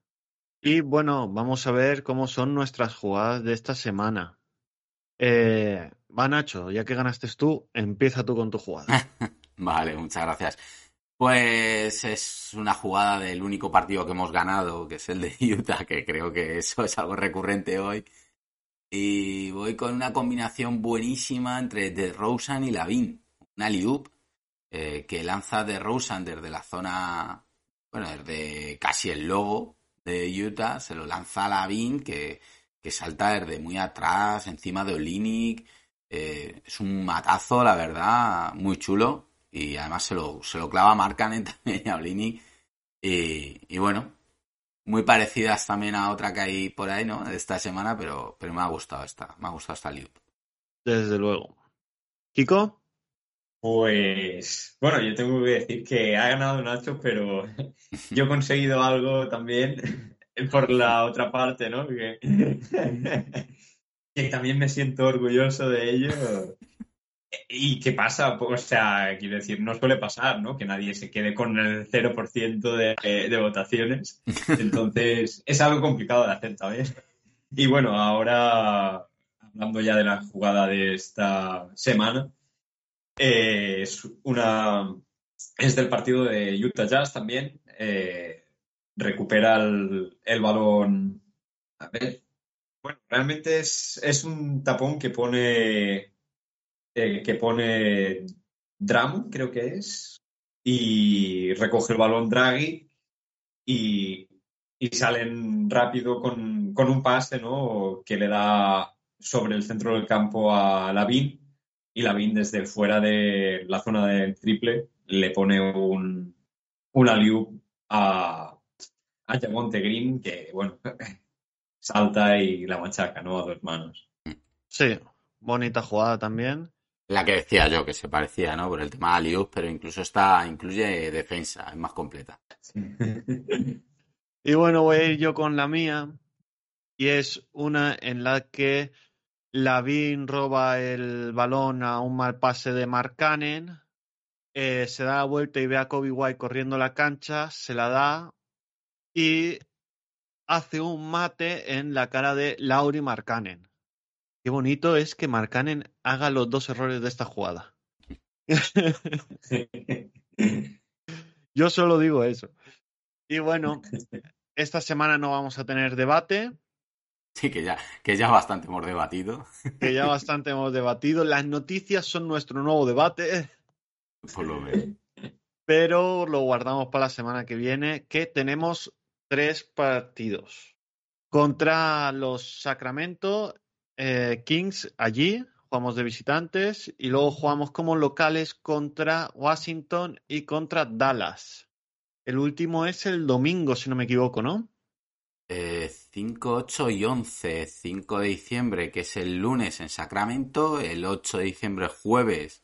Y bueno, vamos a ver cómo son nuestras jugadas de esta semana. Eh, va Nacho, ya que ganaste tú, empieza tú con tu jugada. vale, muchas gracias. Pues es una jugada del único partido que hemos ganado, que es el de Utah, que creo que eso es algo recurrente hoy. Y voy con una combinación buenísima entre DeRozan y Lavin. Una liup eh, que lanza DeRozan desde la zona, bueno, desde casi el logo de Utah, se lo lanza a Lavin, que, que salta desde muy atrás, encima de Olinic. Eh, es un matazo, la verdad, muy chulo. Y además se lo, se lo clava Marcanen también a. Y, y bueno, muy parecidas también a otra que hay por ahí, ¿no? Esta semana, pero, pero me ha gustado esta, me ha gustado esta loop. Desde luego. ¿Kiko? Pues bueno, yo tengo que decir que ha ganado Nacho, pero yo he conseguido algo también por la otra parte, ¿no? Que, que también me siento orgulloso de ello. ¿Y qué pasa? O sea, quiero decir, no suele pasar, ¿no? Que nadie se quede con el 0% de, de votaciones. Entonces, es algo complicado de hacer también. Y bueno, ahora, hablando ya de la jugada de esta semana, eh, es una... Es del partido de Utah Jazz también. Eh, recupera el, el, balón. A ver. Bueno, realmente es, es un tapón que pone eh, que pone Drum, creo que es, y recoge el balón Draghi y, y salen rápido con, con, un pase ¿no? que le da sobre el centro del campo a Lavin y Lavin desde fuera de la zona del triple le pone un, un a, a Jamonte Green que, bueno, salta y la machaca, ¿no? A dos manos. Sí, bonita jugada también. La que decía yo, que se parecía, ¿no? Por el tema de Alius, pero incluso está, incluye defensa, es más completa. y bueno, voy a ir yo con la mía. Y es una en la que Lavin roba el balón a un mal pase de Markkanen. Eh, se da la vuelta y ve a Kobe White corriendo la cancha, se la da y hace un mate en la cara de Lauri Markkanen. Qué bonito es que Marcanen haga los dos errores de esta jugada. Yo solo digo eso. Y bueno, esta semana no vamos a tener debate. Sí, que ya, que ya bastante hemos debatido. Que ya bastante hemos debatido. Las noticias son nuestro nuevo debate. Por lo menos. Pero lo guardamos para la semana que viene, que tenemos tres partidos. Contra los Sacramento eh, Kings allí, jugamos de visitantes y luego jugamos como locales contra Washington y contra Dallas. El último es el domingo, si no me equivoco, ¿no? Eh, 5, 8 y 11. 5 de diciembre, que es el lunes en Sacramento, el 8 de diciembre jueves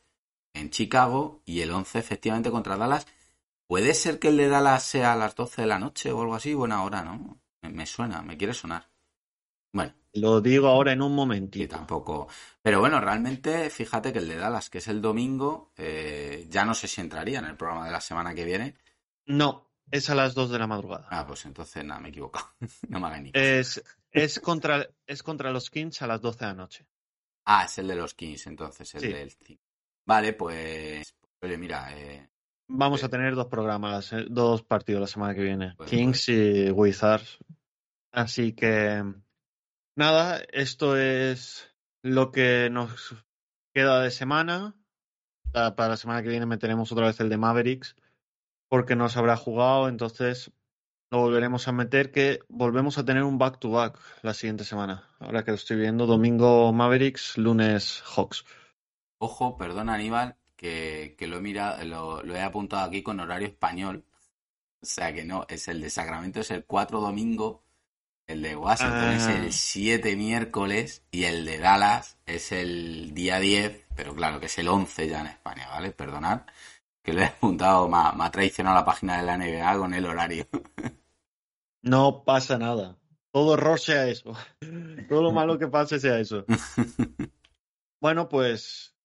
en Chicago y el 11 efectivamente contra Dallas. ¿Puede ser que el de Dallas sea a las 12 de la noche o algo así? Buena hora, ¿no? Me suena, me quiere sonar. Bueno. Lo digo ahora en un momentito. Y tampoco. Pero bueno, realmente, fíjate que el de Dallas, que es el domingo, eh, ya no sé si entraría en el programa de la semana que viene. No, es a las 2 de la madrugada. Ah, pues entonces nada, me he equivocado. no me hagan ni es, es, contra, es contra los Kings a las 12 de la noche. Ah, es el de los Kings, entonces, el sí. del Vale, pues. Oye, mira. Eh, Vamos a tener dos programas, eh, dos partidos la semana que viene. Kings pues. y Wizards. Así que. Nada, esto es lo que nos queda de semana. Para la semana que viene meteremos otra vez el de Mavericks, porque no se habrá jugado, entonces lo volveremos a meter, que volvemos a tener un back-to-back la siguiente semana. Ahora que lo estoy viendo, domingo Mavericks, lunes Hawks. Ojo, perdona Aníbal, que, que lo, he mirado, lo, lo he apuntado aquí con horario español. O sea que no, es el de Sacramento, es el 4 domingo el de Washington Ah. es el 7 miércoles y el de Dallas es el día 10, pero claro que es el 11 ya en España, ¿vale? Perdonad que lo he apuntado, me ha, me ha traicionado la página de la NBA con el horario. No pasa nada. Todo error sea eso. Todo lo malo que pase sea eso. Bueno, pues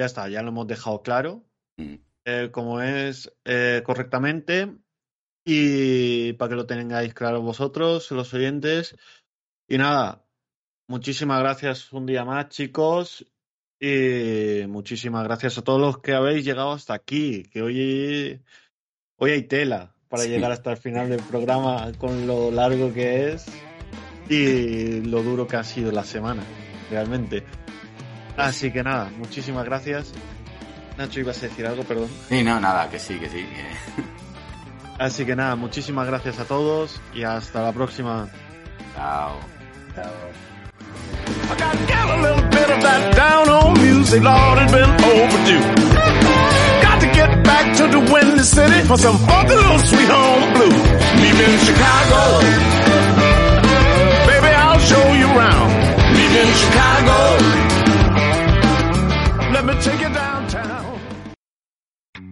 ya está, ya lo hemos dejado claro. Mm. eh, como es eh, correctamente. Y para que lo tengáis claro vosotros, los oyentes. Y nada, muchísimas gracias un día más, chicos. Y muchísimas gracias a todos los que habéis llegado hasta aquí. Que hoy, hoy hay tela para Sí. llegar hasta el final del programa con lo largo que es y lo duro que ha sido la semana, realmente. Así que nada, muchísimas gracias. Nacho, ibas a decir algo, perdón. Sí, no, nada, que sí, que sí. Así que nada, muchísimas gracias a todos y hasta la próxima. Chao. Chao. to get back to the windy city for some funky little sweet home blue. Meet me in Chicago. Baby, I'll show you around. Meet me in Chicago. Let me take it down.